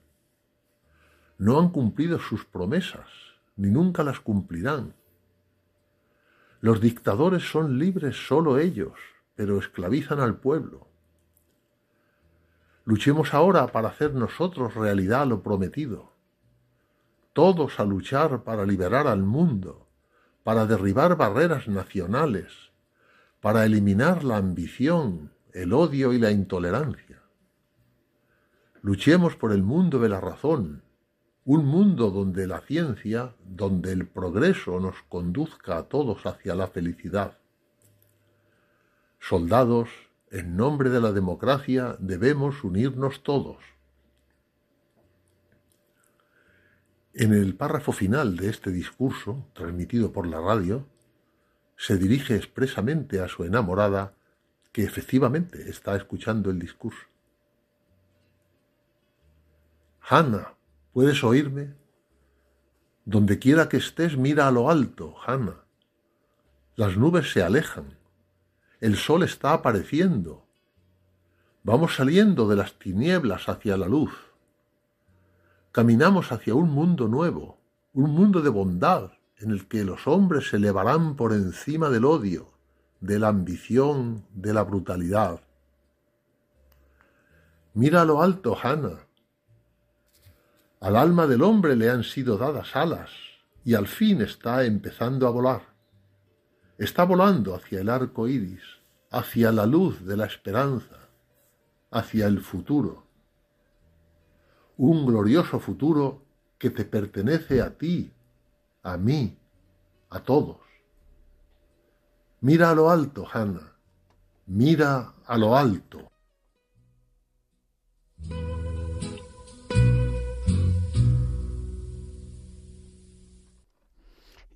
No han cumplido sus promesas, ni nunca las cumplirán los dictadores son libres solo ellos, pero esclavizan al pueblo. Luchemos ahora para hacer nosotros realidad lo prometido. Todos a luchar para liberar al mundo, para derribar barreras nacionales, para eliminar la ambición, el odio y la intolerancia. Luchemos por el mundo de la razón, un mundo donde la ciencia, donde el progreso nos conduzca a todos hacia la felicidad. Soldados, En nombre de la democracia debemos unirnos todos. En el párrafo final de este discurso, transmitido por la radio, se dirige expresamente a su enamorada, que efectivamente está escuchando el discurso. Hannah, ¿puedes oírme? Donde quiera que estés, mira a lo alto, Hannah. Las nubes se alejan. El sol está apareciendo. Vamos saliendo de las tinieblas hacia la luz. Caminamos hacia un mundo nuevo, un mundo de bondad en el que los hombres se elevarán por encima del odio, de la ambición, de la brutalidad. Mira a lo alto, Hannah. Al alma del hombre le han sido dadas alas y al fin está empezando a volar. Está volando hacia el arco iris, hacia la luz de la esperanza, hacia el futuro un glorioso futuro que te pertenece a ti, a mí, a todos. Mira a lo alto, Hannah, mira a lo alto.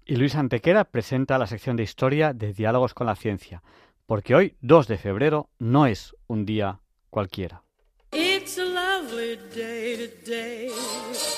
Y Luis Antequera presenta la sección de historia de Diálogos con la Ciencia, porque hoy, 2 de febrero, no es un día cualquiera. It's a lovely day today, and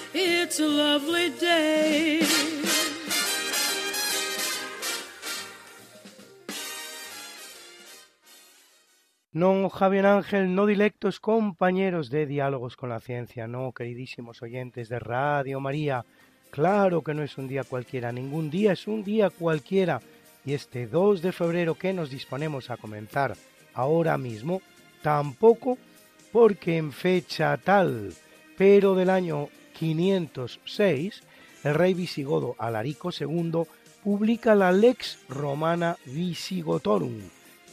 it's a lovely day. No, Javier Ángel, no dilectos compañeros de Diálogos con la Ciencia, no, queridísimos oyentes de Radio María. Claro que no es un día cualquiera, ningún día es un día cualquiera. Y este 2 de febrero que nos disponemos a comenzar ahora mismo, tampoco porque en fecha tal, pero del año 506, el rey visigodo Alarico II publica la Lex Romana Visigotorum,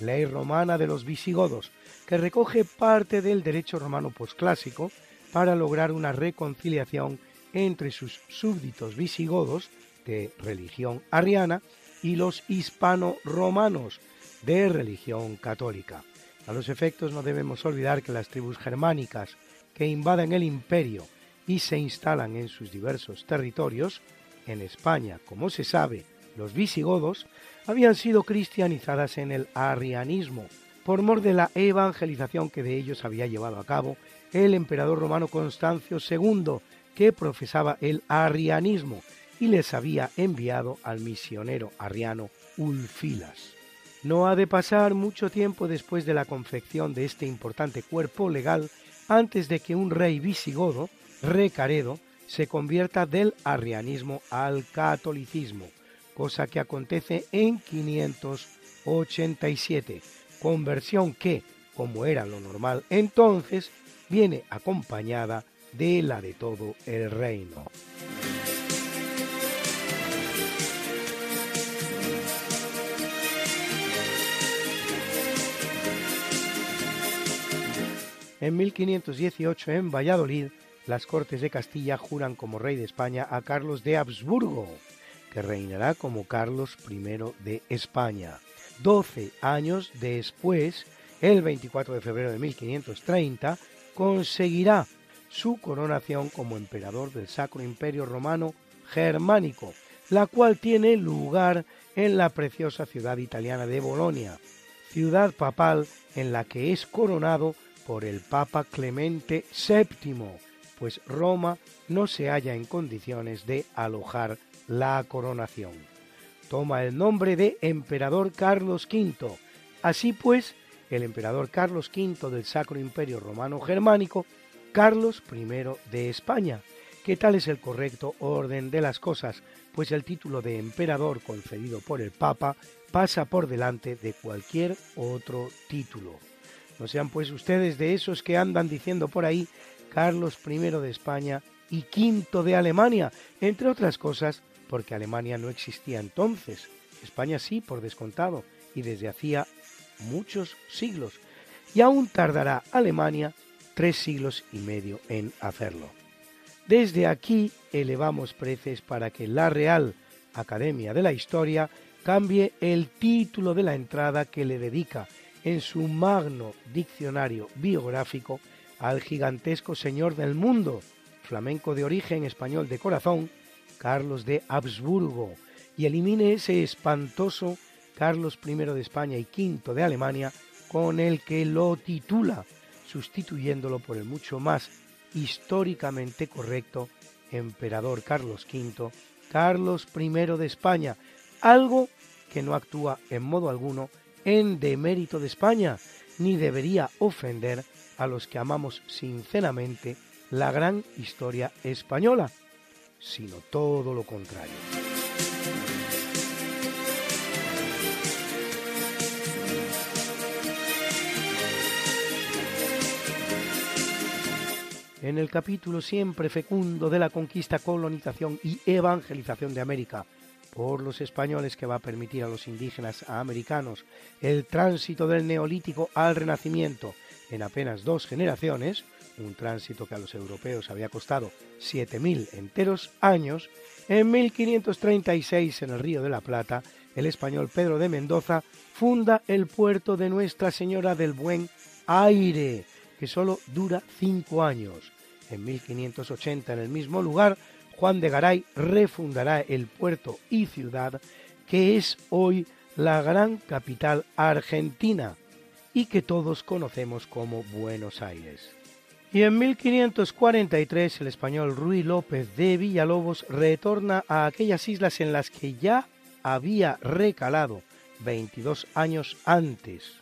ley romana de los visigodos, que recoge parte del derecho romano posclásico para lograr una reconciliación entre sus súbditos visigodos de religión arriana y los hispano-romanos de religión católica. A los efectos no debemos olvidar que las tribus germánicas que invaden el imperio y se instalan en sus diversos territorios, en España, como se sabe, los visigodos, habían sido cristianizadas en el arrianismo, por mor de la evangelización que de ellos había llevado a cabo el emperador romano Constancio II, que profesaba el arrianismo y les había enviado al misionero arriano Ulfilas. No ha de pasar mucho tiempo después de la confección de este importante cuerpo legal antes de que un rey visigodo, Recaredo, se convierta del arrianismo al catolicismo, cosa que acontece en 587, conversión que, como era lo normal entonces, viene acompañada de la de todo el reino. En 1518, en Valladolid, las Cortes de Castilla juran como rey de España a Carlos de Habsburgo, que reinará como Carlos I de España. Doce años después, el 24 de febrero de 1530, conseguirá su coronación como emperador del Sacro Imperio Romano Germánico, la cual tiene lugar en la preciosa ciudad italiana de Bolonia, ciudad papal en la que es coronado por el Papa Clemente VII, pues Roma no se halla en condiciones de alojar la coronación. Toma el nombre de Emperador Carlos V. Así pues, el emperador Carlos V del Sacro Imperio Romano Germánico, Carlos I de España, que tal es el correcto orden de las cosas, pues el título de emperador concedido por el Papa pasa por delante de cualquier otro título. No sean pues ustedes de esos que andan diciendo por ahí Carlos I de España y V de Alemania, entre otras cosas porque Alemania no existía entonces, España sí, por descontado, y desde hacía muchos siglos, y aún tardará Alemania tres siglos y medio en hacerlo. Desde aquí elevamos preces para que la Real Academia de la Historia cambie el título de la entrada que le dedica en su magno diccionario biográfico al gigantesco señor del mundo, flamenco de origen español de corazón, Carlos de Habsburgo, y elimine ese espantoso Carlos I de España y V de Alemania con el que lo titula, sustituyéndolo por el mucho más históricamente correcto emperador Carlos V, Carlos I de España, algo que no actúa en modo alguno en demérito de España, ni debería ofender a los que amamos sinceramente la gran historia española, sino todo lo contrario. En el capítulo siempre fecundo de la conquista, colonización y evangelización de América por los españoles que va a permitir a los indígenas americanos el tránsito del neolítico al renacimiento en apenas dos generaciones, un tránsito que a los europeos había costado 7.000 enteros años, en 1536 en el Río de la Plata, el español Pedro de Mendoza funda el puerto de Nuestra Señora del Buen Aire, que solo dura cinco años. En 1580, en el mismo lugar, Juan de Garay refundará el puerto y ciudad que es hoy la gran capital argentina y que todos conocemos como Buenos Aires. Y en 1543 el español Ruy López de Villalobos retorna a aquellas islas en las que ya había recalado 22 años antes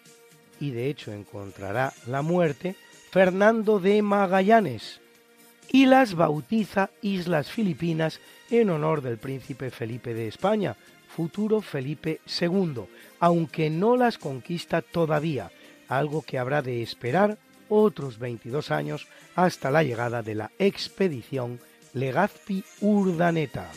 y de hecho encontrará la muerte Fernando de Magallanes y las bautiza Islas Filipinas en honor del príncipe Felipe de España, futuro Felipe II, aunque no las conquista todavía, algo que habrá de esperar otros 22 años hasta la llegada de la expedición Legazpi Urdaneta.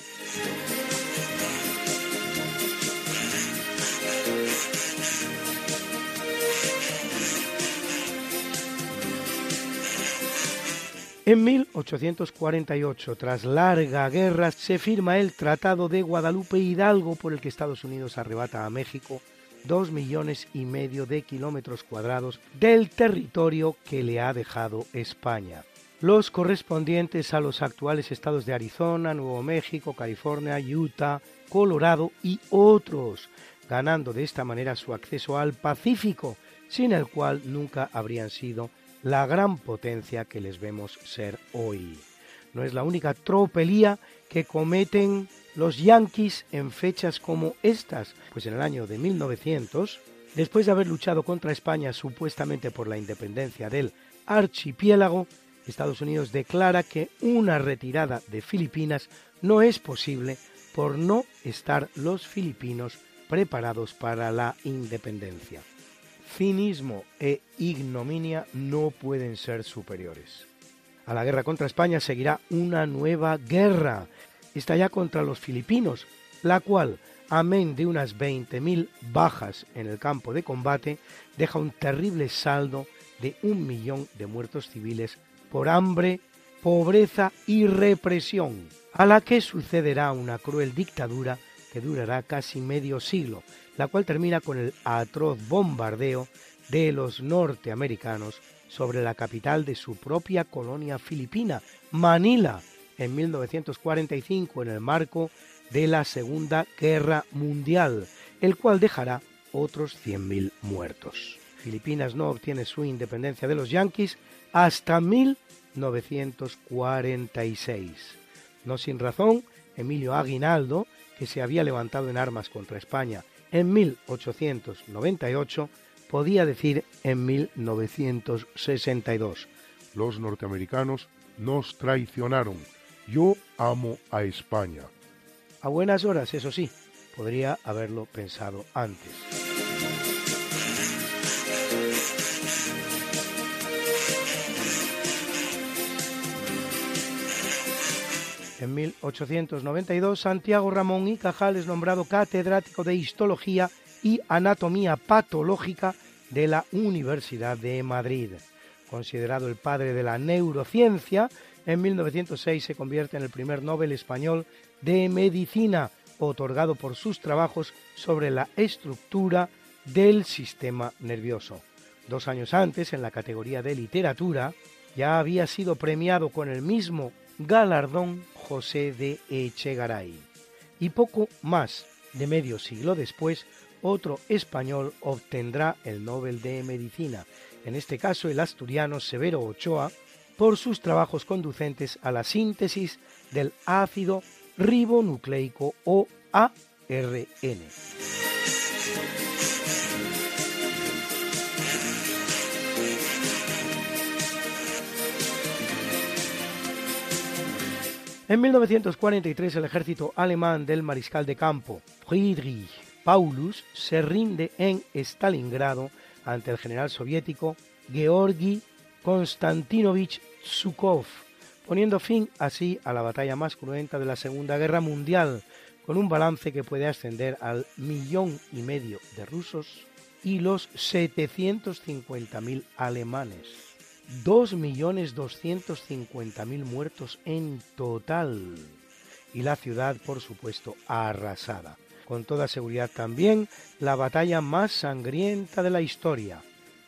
En 1848, tras larga guerra, se firma el Tratado de Guadalupe Hidalgo por el que Estados Unidos arrebata a México dos millones y medio de kilómetros cuadrados del territorio que le ha dejado España, los correspondientes a los actuales estados de Arizona, Nuevo México, California, Utah, Colorado y otros, ganando de esta manera su acceso al Pacífico, sin el cual nunca habrían sido la gran potencia que les vemos ser hoy. No es la única tropelía que cometen los yanquis en fechas como estas, pues en el año de 1900, después de haber luchado contra España supuestamente por la independencia del archipiélago, Estados Unidos declara que una retirada de Filipinas no es posible por no estar los filipinos preparados para la independencia. Cinismo e ignominia no pueden ser superiores. A la guerra contra España seguirá una nueva guerra está ya contra los filipinos, la cual, amén de unas 20.000 bajas en el campo de combate, deja un terrible saldo de un millón de muertos civiles por hambre, pobreza y represión, a la que sucederá una cruel dictadura que durará casi medio siglo, la cual termina con el atroz bombardeo de los norteamericanos sobre la capital de su propia colonia filipina, Manila, en 1945 en el marco de la Segunda Guerra Mundial, el cual dejará otros 100.000 muertos. Filipinas no obtiene su independencia de los yanquis hasta 1946. No sin razón, Emilio Aguinaldo, que se había levantado en armas contra España en 1898, podía decir en 1962, los norteamericanos nos traicionaron yo amo a España. A buenas horas, eso sí, podría haberlo pensado antes. En 1892, Santiago Ramón y Cajal es nombrado catedrático de Histología y Anatomía Patológica de la Universidad de Madrid. Considerado el padre de la neurociencia, en 1906 se convierte en el primer Nobel español de Medicina, otorgado por sus trabajos sobre la estructura del sistema nervioso. Dos años antes, en la categoría de literatura, ya había sido premiado con el mismo galardón José de Echegaray. Y poco más de medio siglo después, otro español obtendrá el Nobel de Medicina, en este caso el asturiano Severo Ochoa, por sus trabajos conducentes a la síntesis del ácido ribonucleico o ARN. En 1943 el ejército alemán del mariscal de campo Friedrich Paulus se rinde en Stalingrado ante el general soviético Georgi Konstantinovich Zhukov, poniendo fin así a la batalla más cruenta de la Segunda Guerra Mundial, con un balance que puede ascender al millón y medio de rusos y los 750.000 alemanes. 2.250.000 muertos en total. Y la ciudad, por supuesto, arrasada. Con toda seguridad también la batalla más sangrienta de la historia.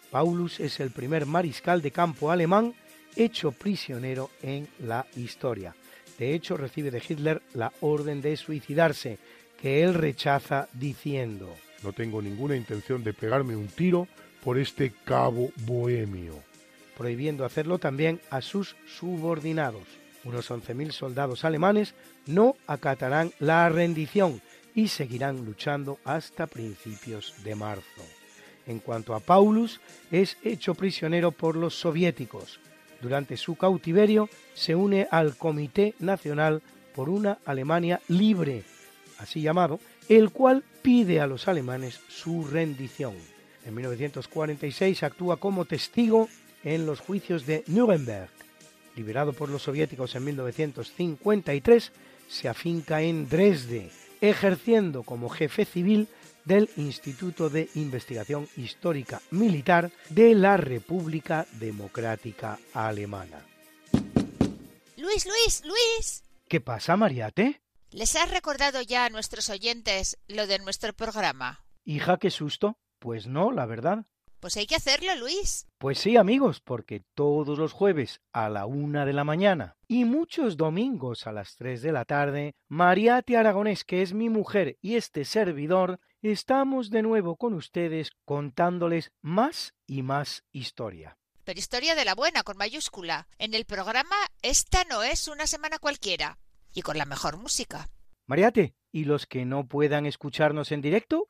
Paulus es el primer mariscal de campo alemán hecho prisionero en la historia. De hecho, recibe de Hitler la orden de suicidarse, que él rechaza diciendo, No tengo ninguna intención de pegarme un tiro por este cabo bohemio prohibiendo hacerlo también a sus subordinados. Unos 11.000 soldados alemanes no acatarán la rendición y seguirán luchando hasta principios de marzo. En cuanto a Paulus, es hecho prisionero por los soviéticos. Durante su cautiverio se une al Comité Nacional por una Alemania libre, así llamado, el cual pide a los alemanes su rendición. En 1946 actúa como testigo en los juicios de Nuremberg. Liberado por los soviéticos en 1953, se afinca en Dresde, ejerciendo como jefe civil del Instituto de Investigación Histórica Militar de la República Democrática Alemana. Luis, Luis, Luis. ¿Qué pasa, Mariate? ¿Les has recordado ya a nuestros oyentes lo de nuestro programa? Hija, qué susto. Pues no, la verdad. Pues hay que hacerlo, Luis. Pues sí, amigos, porque todos los jueves a la una de la mañana y muchos domingos a las tres de la tarde, Mariate Aragonés, que es mi mujer y este servidor, estamos de nuevo con ustedes contándoles más y más historia. Pero historia de la buena, con mayúscula. En el programa Esta no es una semana cualquiera. Y con la mejor música. Mariate, ¿y los que no puedan escucharnos en directo?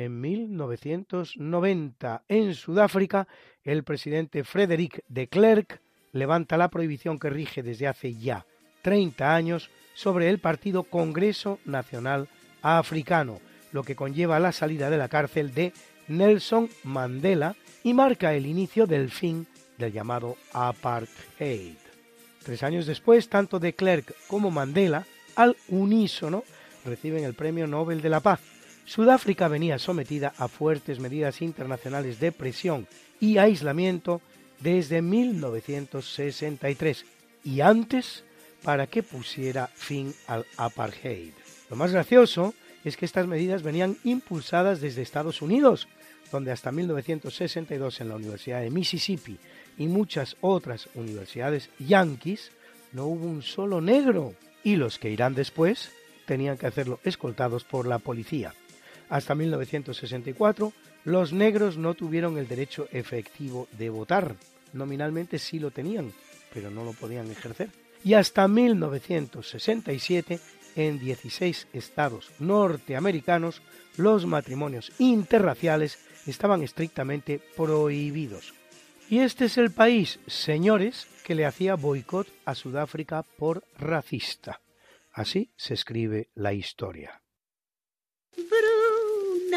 En 1990 en Sudáfrica, el presidente Frederick de Klerk levanta la prohibición que rige desde hace ya 30 años sobre el partido Congreso Nacional Africano, lo que conlleva la salida de la cárcel de Nelson Mandela y marca el inicio del fin del llamado apartheid. Tres años después, tanto de Klerk como Mandela, al unísono, reciben el Premio Nobel de la Paz, Sudáfrica venía sometida a fuertes medidas internacionales de presión y aislamiento desde 1963 y antes para que pusiera fin al apartheid. Lo más gracioso es que estas medidas venían impulsadas desde Estados Unidos, donde hasta 1962 en la Universidad de Mississippi y muchas otras universidades yanquis no hubo un solo negro y los que irán después tenían que hacerlo escoltados por la policía. Hasta 1964, los negros no tuvieron el derecho efectivo de votar. Nominalmente sí lo tenían, pero no lo podían ejercer. Y hasta 1967, en 16 estados norteamericanos, los matrimonios interraciales estaban estrictamente prohibidos. Y este es el país, señores, que le hacía boicot a Sudáfrica por racista. Así se escribe la historia.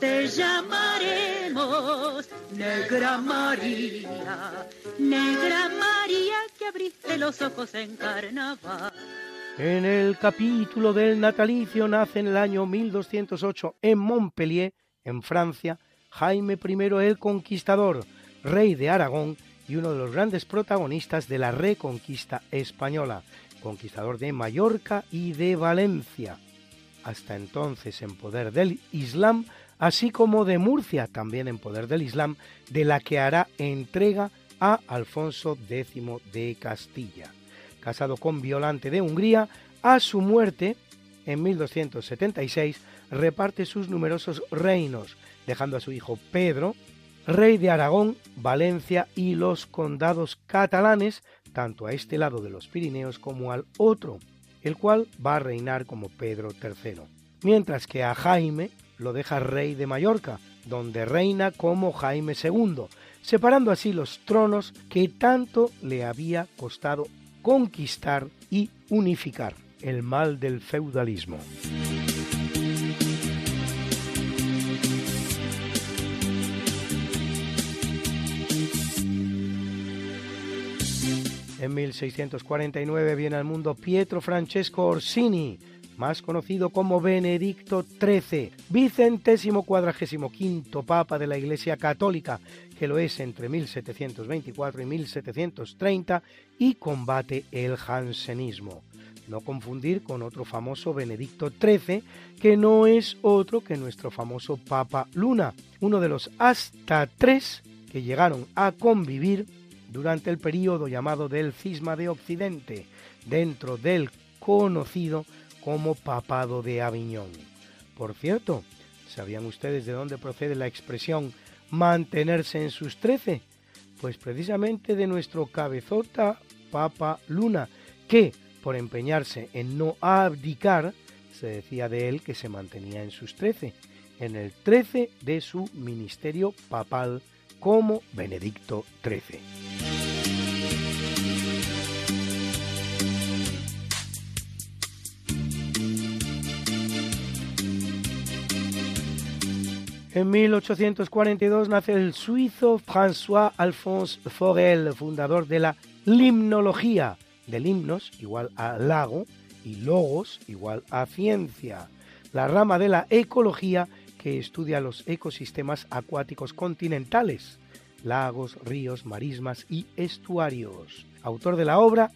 Te llamaremos Negra María, Negra María que abriste los ojos en carnaval. En el capítulo del natalicio nace en el año 1208 en Montpellier, en Francia, Jaime I el Conquistador, rey de Aragón y uno de los grandes protagonistas de la reconquista española, conquistador de Mallorca y de Valencia, hasta entonces en poder del Islam, así como de Murcia, también en poder del Islam, de la que hará entrega a Alfonso X de Castilla. Casado con Violante de Hungría, a su muerte, en 1276, reparte sus numerosos reinos, dejando a su hijo Pedro, rey de Aragón, Valencia y los condados catalanes, tanto a este lado de los Pirineos como al otro, el cual va a reinar como Pedro III, mientras que a Jaime lo deja rey de Mallorca, donde reina como Jaime II, separando así los tronos que tanto le había costado conquistar y unificar, el mal del feudalismo. En 1649 viene al mundo Pietro Francesco Orsini, más conocido como Benedicto XIII, vicentésimo cuadragésimo quinto papa de la Iglesia Católica, que lo es entre 1724 y 1730 y combate el jansenismo. No confundir con otro famoso Benedicto XIII, que no es otro que nuestro famoso Papa Luna, uno de los hasta tres que llegaron a convivir durante el período llamado del Cisma de Occidente, dentro del conocido como Papado de Aviñón. Por cierto, ¿sabían ustedes de dónde procede la expresión mantenerse en sus trece? Pues precisamente de nuestro cabezota Papa Luna, que, por empeñarse en no abdicar, se decía de él que se mantenía en sus trece, en el trece de su ministerio papal como Benedicto XIII. En 1842 nace el suizo François Alphonse Forel, fundador de la limnología, del himnos igual a lago y logos igual a ciencia, la rama de la ecología que estudia los ecosistemas acuáticos continentales, lagos, ríos, marismas y estuarios. Autor de la obra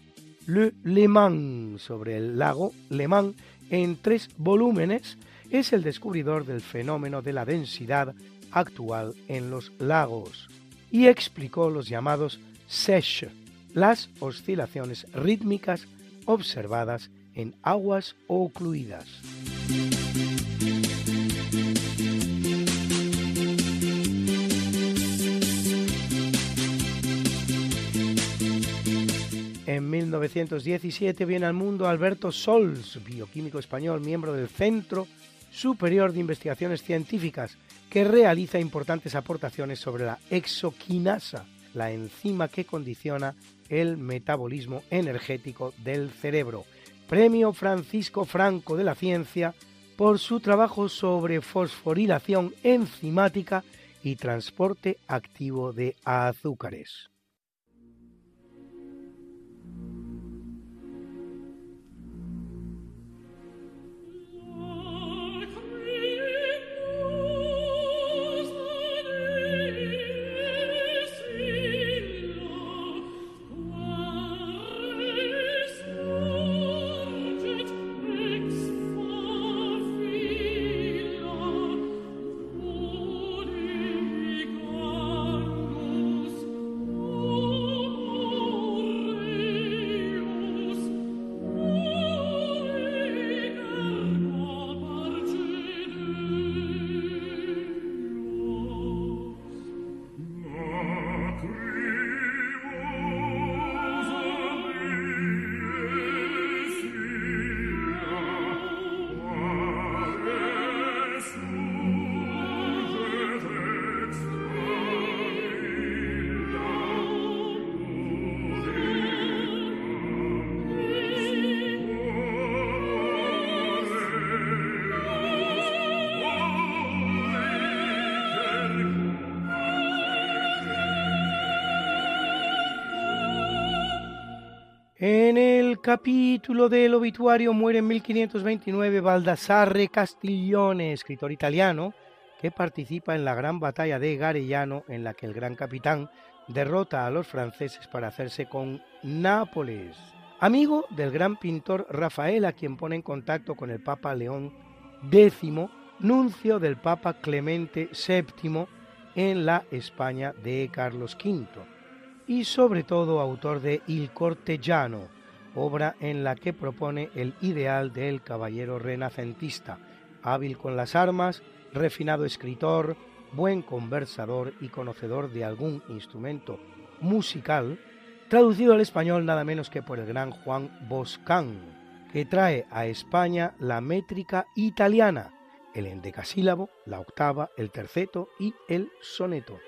Le Le Mans sobre el lago Le Mans en tres volúmenes es el descubridor del fenómeno de la densidad actual en los lagos y explicó los llamados SESH, las oscilaciones rítmicas observadas en aguas ocluidas. En 1917 viene al mundo Alberto Sols, bioquímico español, miembro del Centro Superior de Investigaciones Científicas, que realiza importantes aportaciones sobre la exoquinasa, la enzima que condiciona el metabolismo energético del cerebro. Premio Francisco Franco de la Ciencia por su trabajo sobre fosforilación enzimática y transporte activo de azúcares. Capítulo del obituario muere en 1529 Baldassarre Castiglione, escritor italiano, que participa en la gran batalla de Garellano en la que el gran capitán derrota a los franceses para hacerse con Nápoles. Amigo del gran pintor Rafael, a quien pone en contacto con el Papa León X, nuncio del Papa Clemente VII en la España de Carlos V y sobre todo autor de Il Cortellano, obra en la que propone el ideal del caballero renacentista, hábil con las armas, refinado escritor, buen conversador y conocedor de algún instrumento musical, traducido al español nada menos que por el gran Juan Boscán, que trae a España la métrica italiana, el endecasílabo, la octava, el terceto y el soneto.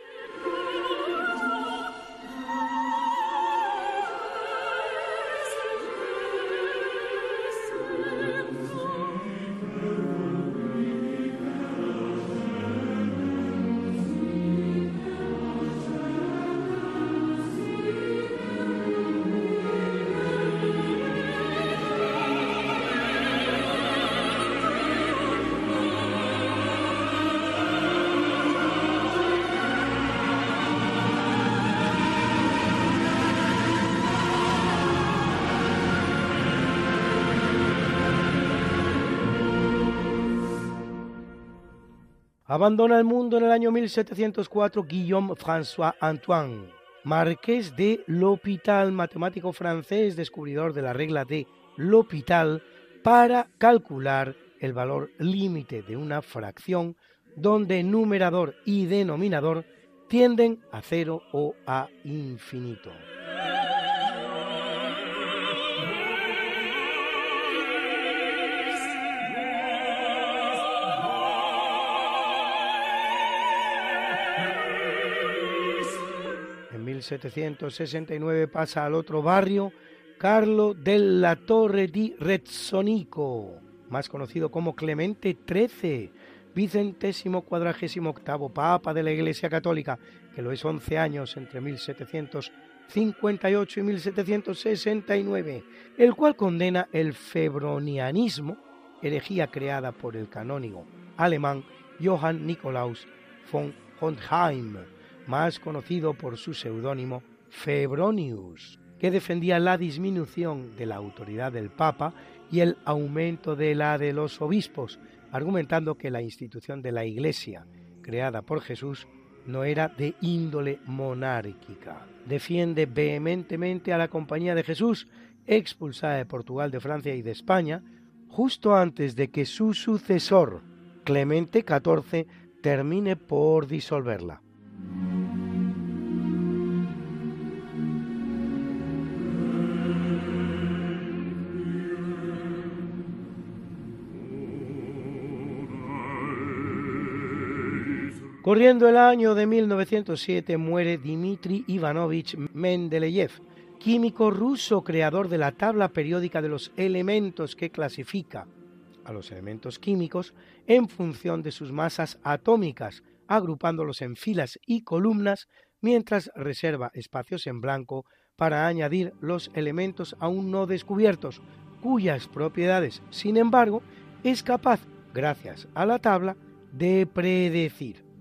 Abandona el mundo en el año 1704 Guillaume François Antoine, marqués de L'Hôpital, matemático francés, descubridor de la regla de L'Hôpital para calcular el valor límite de una fracción donde numerador y denominador tienden a cero o a infinito. En 1769 pasa al otro barrio Carlo della Torre di Rezzonico, más conocido como Clemente XIII, vicentésimo cuadragésimo octavo Papa de la Iglesia Católica, que lo es 11 años entre 1758 y 1769, el cual condena el febronianismo, herejía creada por el canónigo alemán Johann Nikolaus von Hontheim, más conocido por su seudónimo Febronius, que defendía la disminución de la autoridad del Papa y el aumento de la de los obispos, argumentando que la institución de la Iglesia, creada por Jesús, no era de índole monárquica. Defiende vehementemente a la Compañía de Jesús, expulsada de Portugal, de Francia y de España, justo antes de que su sucesor, Clemente XIV, termine por disolverla. Corriendo el año de 1907 muere Dmitri Ivanovich Mendeleev, químico ruso creador de la tabla periódica de los elementos que clasifica a los elementos químicos en función de sus masas atómicas, agrupándolos en filas y columnas mientras reserva espacios en blanco para añadir los elementos aún no descubiertos, cuyas propiedades, sin embargo, es capaz, gracias a la tabla, de predecir.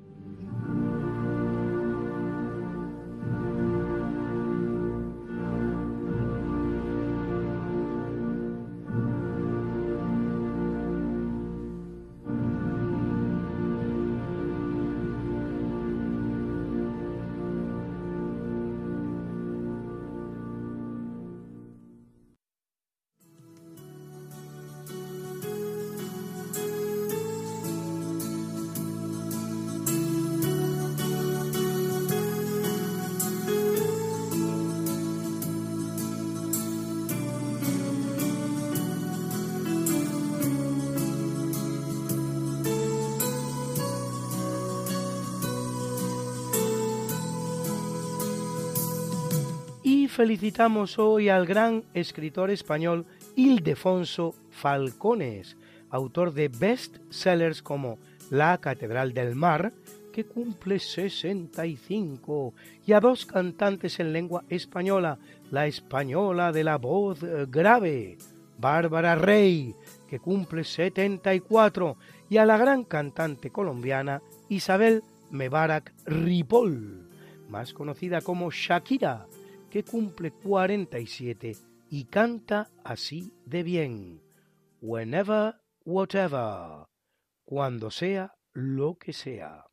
Felicitamos hoy al gran escritor español Ildefonso Falcones, autor de best sellers como La Catedral del Mar, que cumple 65, y a dos cantantes en lengua española, la española de la voz grave, Bárbara Rey, que cumple 74, y a la gran cantante colombiana Isabel Mebarak Ripoll, más conocida como Shakira, que cumple 47 y canta así de bien. Whenever, whatever, cuando sea lo que sea.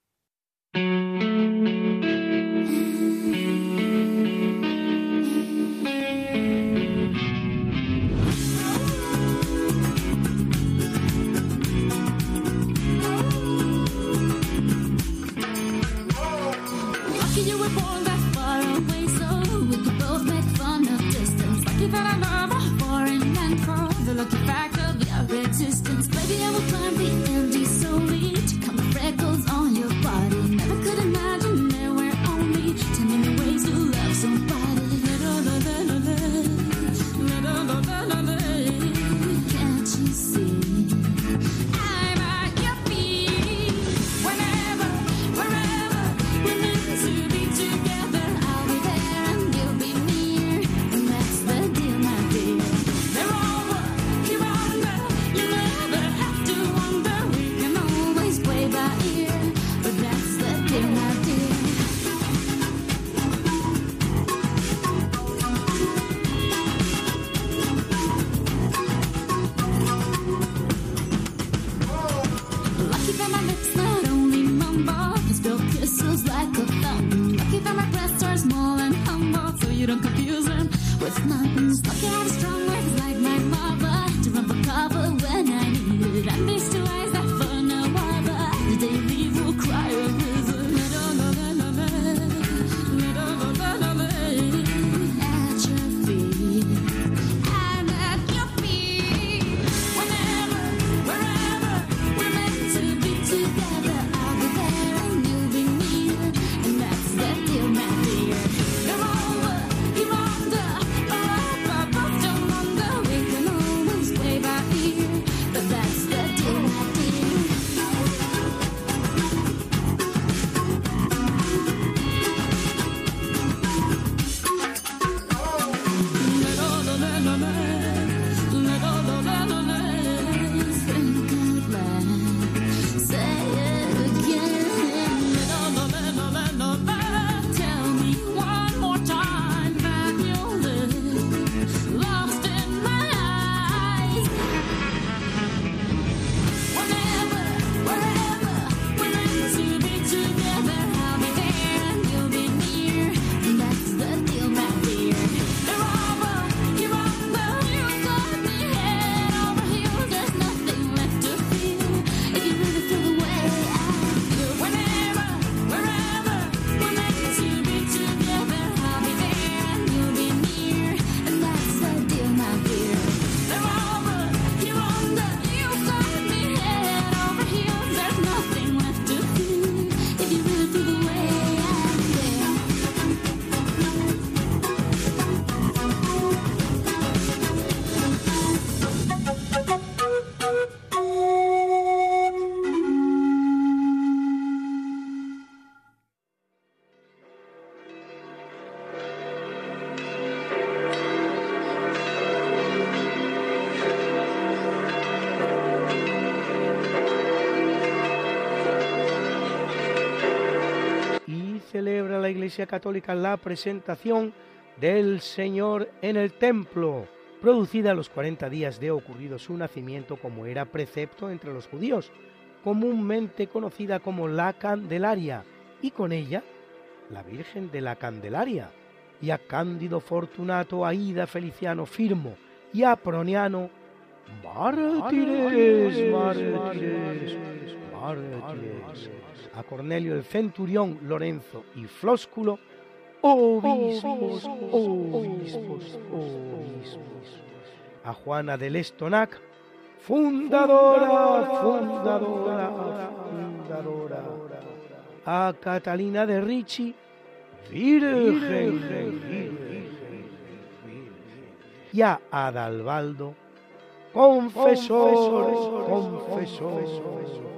resistance. Maybe I will climb. Iglesia Católica la presentación del Señor en el templo, producida a los 40 días de ocurrido su nacimiento como era precepto entre los judíos, comúnmente conocida como la Candelaria, y con ella la Virgen de la Candelaria, y a Cándido Fortunato, Aida Feliciano Firmo y a Proniano mártires, mártires, mártires, a Cornelio el Centurión, Lorenzo y Flósculo, obispos, obispos, obispos, a Juana del Estonac, fundadora, fundadora, fundadora, a Catalina de Ricci, virgen, virgen, y a Adalbaldo, confesor, confesor, confesor.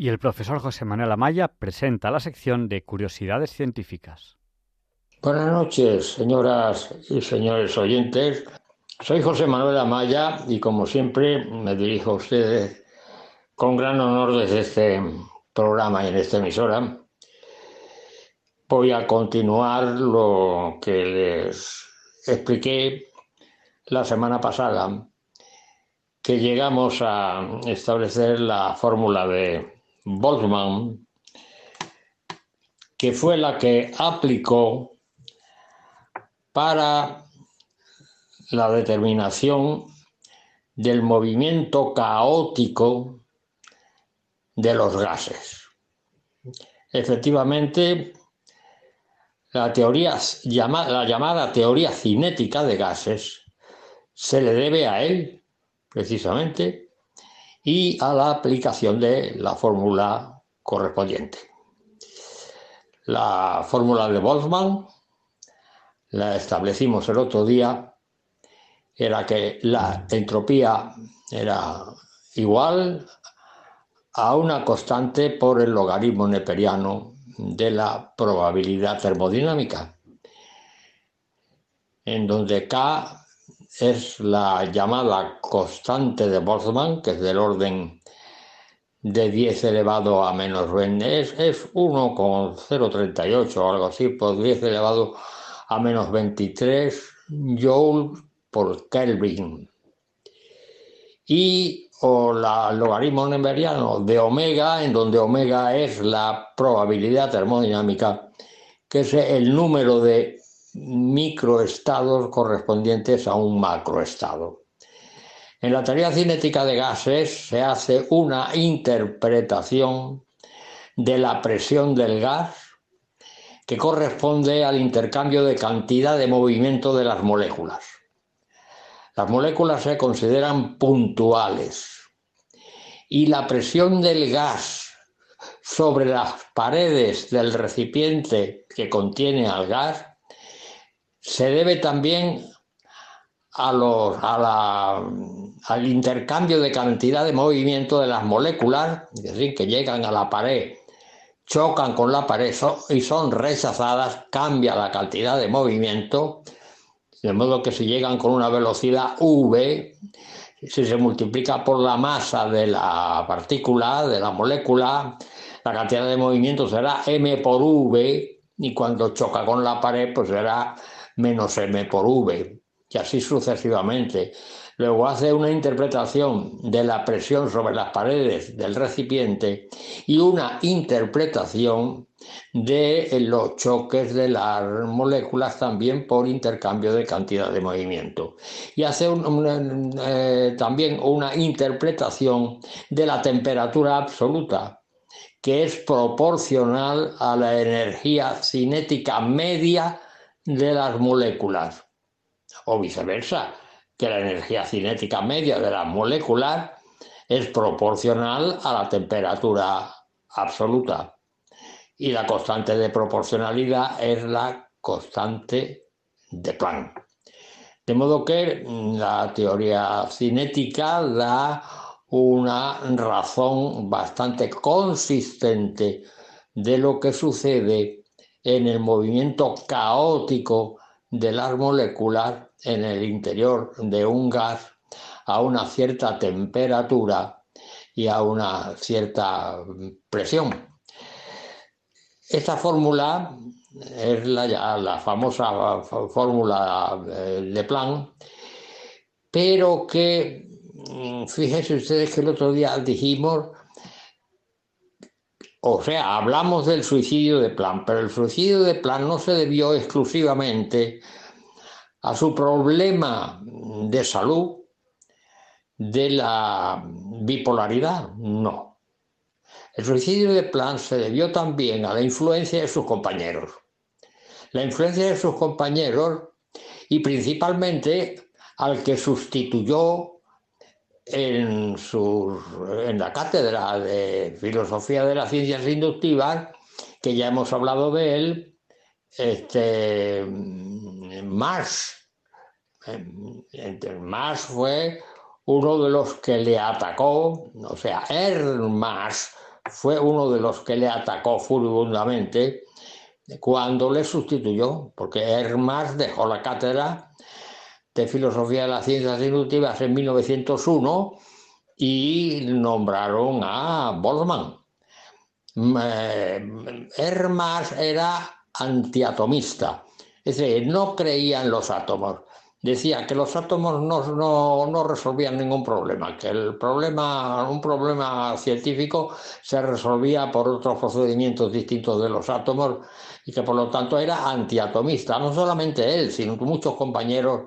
Y el profesor José Manuel Amaya presenta la sección de Curiosidades Científicas. Buenas noches, señoras y señores oyentes. Soy José Manuel Amaya y como siempre me dirijo a ustedes con gran honor desde este programa y en esta emisora. Voy a continuar lo que les expliqué la semana pasada, que llegamos a establecer la fórmula de Boltzmann, que fue la que aplicó para la determinación del movimiento caótico de los gases. Efectivamente, la, teoría, la llamada teoría cinética de gases se le debe a él, precisamente, y a la aplicación de la fórmula correspondiente. La fórmula de Boltzmann la establecimos el otro día, era que la entropía era igual a una constante por el logaritmo neperiano de la probabilidad termodinámica, en donde K es la llamada constante de Boltzmann, que es del orden de 10 elevado a menos 20, es, es 1,038 o algo así, por 10 elevado a menos 23 joule por Kelvin. Y o la logaritmo neperiano de omega, en donde omega es la probabilidad termodinámica, que es el número de microestados correspondientes a un macroestado. En la teoría cinética de gases se hace una interpretación de la presión del gas que corresponde al intercambio de cantidad de movimiento de las moléculas. Las moléculas se consideran puntuales y la presión del gas sobre las paredes del recipiente que contiene al gas se debe también a los, al intercambio de cantidad de movimiento de las moléculas, es decir, que llegan a la pared, chocan con la pared y son rechazadas, cambia la cantidad de movimiento, de modo que si llegan con una velocidad v, si se multiplica por la masa de la partícula, de la molécula, la cantidad de movimiento será m por v, y cuando choca con la pared, pues será menos m por v, y así sucesivamente. Luego hace una interpretación de la presión sobre las paredes del recipiente y una interpretación de los choques de las moléculas también por intercambio de cantidad de movimiento. Y hace eh, también una interpretación de la temperatura absoluta, que es proporcional a la energía cinética media de las moléculas, o viceversa, que la energía cinética media de las moléculas es proporcional a la temperatura absoluta. Y la constante de proporcionalidad es la constante de Planck. De modo que la teoría cinética da una razón bastante consistente de lo que sucede en el movimiento caótico de las moléculas en el interior de un gas a una cierta temperatura y a una cierta presión. Esta fórmula es la, la famosa fórmula de Planck, pero que, mm, fíjense ustedes que el otro día dijimos o sea, hablamos del suicidio de Plan, pero el suicidio de Plan no se debió exclusivamente a su problema de salud de la bipolaridad, no. El suicidio de Planck se debió también a la influencia de sus compañeros. La influencia de sus compañeros y principalmente al que sustituyó en, en la cátedra de Filosofía de las Ciencias Inductivas, que ya hemos hablado de él, este, Marx. Marx fue uno de los que le atacó, o sea, Hermas fue uno de los que le atacó furibundamente cuando le sustituyó, porque Hermas dejó la cátedra de Filosofía de las Ciencias Inductivas en 1901 y nombraron a Boltzmann. Eh, Hermas era antiatomista, es decir, no creía en los átomos. Decía que los átomos no, no, resolvían ningún problema, que el problema, un problema científico se resolvía por otros procedimientos distintos de los átomos y que por lo tanto era antiatomista, no solamente él, sino muchos compañeros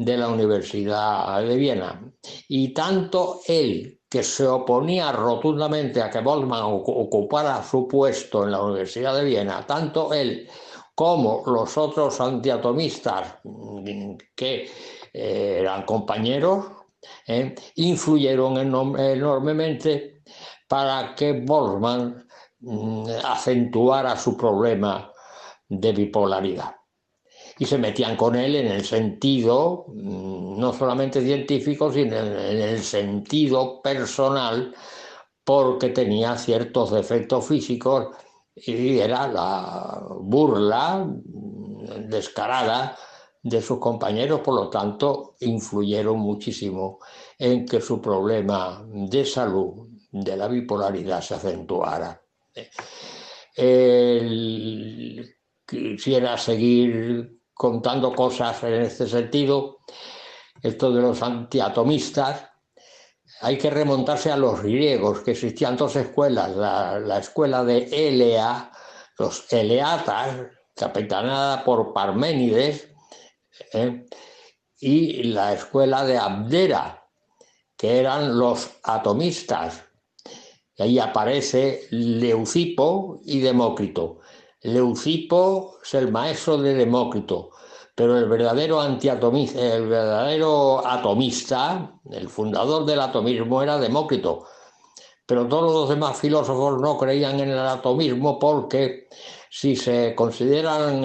de la Universidad de Viena. Y tanto él, que se oponía rotundamente a que Boltzmann ocupara su puesto en la Universidad de Viena, tanto él como los otros antiatomistas que eh, eran compañeros, eh, influyeron enormemente para que Boltzmann mm, acentuara su problema de bipolaridad y se metían con él en el sentido, mm, no solamente científico, sino en el sentido personal, porque tenía ciertos defectos físicos y era la burla descarada de sus compañeros, por lo tanto, influyeron muchísimo en que su problema de salud, de la bipolaridad, se acentuara. quisiera seguir contando cosas en este sentido, esto de los antiatomistas, hay que remontarse a los griegos, que existían dos escuelas, la, escuela de Elea, los Eleatas, capitanada por Parménides, ¿eh? y la escuela de Abdera, que eran los atomistas. Y ahí aparece Leucipo y Demócrito. Leucipo es el maestro de Demócrito, pero el verdadero el verdadero atomista, el fundador del atomismo era Demócrito. Pero todos los demás filósofos no creían en el atomismo porque si se consideran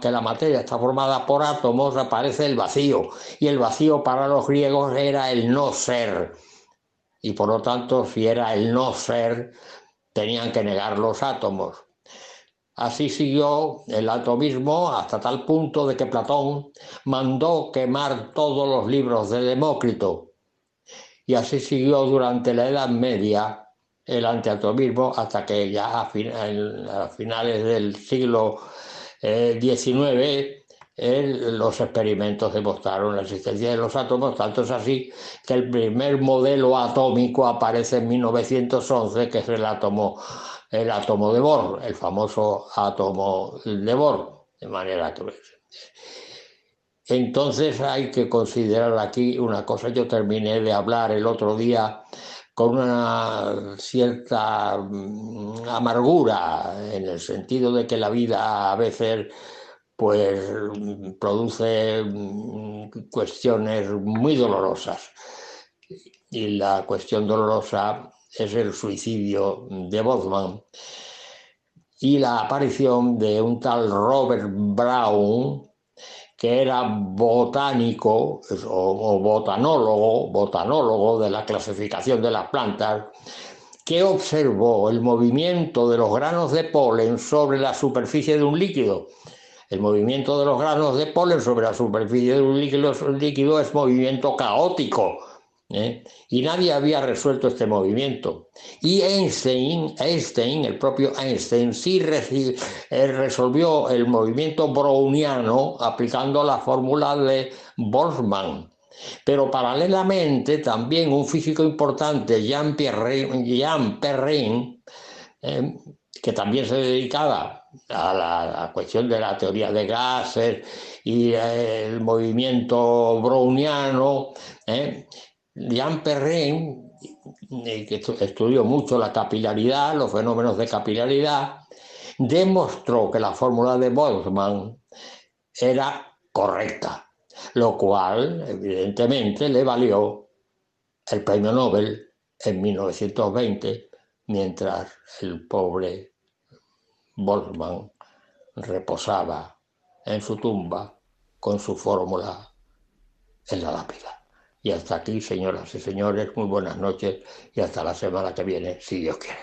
que la materia está formada por átomos, aparece el vacío. Y el vacío para los griegos era el no ser. Y por lo tanto, si era el no ser, tenían que negar los átomos. Así siguió el atomismo hasta tal punto de que Platón mandó quemar todos los libros de Demócrito. Y así siguió durante la Edad Media el antiatomismo hasta que ya a, finales del siglo XIX eh, los experimentos demostraron la existencia de los átomos, tanto es así que el primer modelo atómico aparece en 1911, que es el átomo el átomo de Bohr, el famoso átomo de Bohr, de manera que... Entonces hay que considerar aquí una cosa, yo terminé de hablar el otro día con una cierta mm, amargura, en el sentido de que la vida a veces pues produce mm, cuestiones muy dolorosas. Y la cuestión dolorosa es el suicidio de Bosman y la aparición de un tal Robert Brown, que era botánico o, botanólogo, botanólogo de la clasificación de las plantas, que observó el movimiento de los granos de polen sobre la superficie de un líquido. El movimiento de los granos de polen sobre la superficie de un líquido, líquido es movimiento caótico, ¿eh? Y nadie había resuelto este movimiento. Y Einstein, Einstein el propio Einstein, sí eh, resolvió el movimiento browniano aplicando la fórmula de Boltzmann. Pero paralelamente también un físico importante, Jean Perrin, ¿eh? que también se dedicaba a la, cuestión de la teoría de gases y el movimiento browniano, Jean Perrin que estudió mucho la capilaridad, los fenómenos de capilaridad, demostró que la fórmula de Boltzmann era correcta, lo cual evidentemente le valió el premio Nobel en 1920, mientras el pobre Boltzmann reposaba en su tumba con su fórmula en la lápida. Y hasta aquí, señoras y señores, muy buenas noches y hasta la semana que viene, si Dios quiere.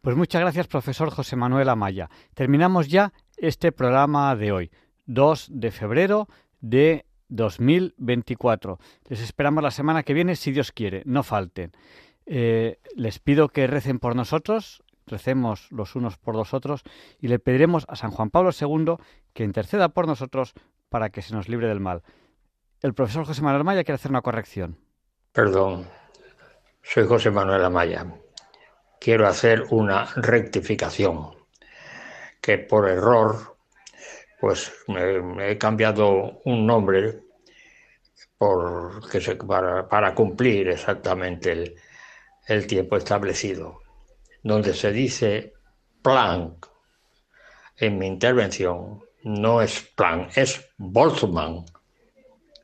Pues muchas gracias, profesor José Manuel Amaya. Terminamos ya este programa de hoy, 2 de febrero de 2024. Les esperamos la semana que viene, si Dios quiere, no falten. Eh, les pido que recen por nosotros, recemos los unos por los otros y le pediremos a San Juan Pablo II que interceda por nosotros para que se nos libre del mal. El profesor José Manuel Amaya quiere hacer una corrección. Perdón, soy José Manuel Amaya. Quiero hacer una rectificación, que por error, pues me, he cambiado un nombre por, que se, para, para, cumplir exactamente el, el tiempo establecido donde se dice Planck en mi intervención, no es Planck, es Boltzmann.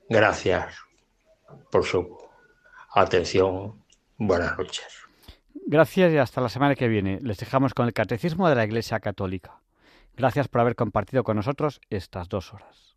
Gracias por su atención. Buenas noches. Gracias y hasta la semana que viene. Les dejamos con el Catecismo de la Iglesia Católica. Gracias por haber compartido con nosotros estas dos horas.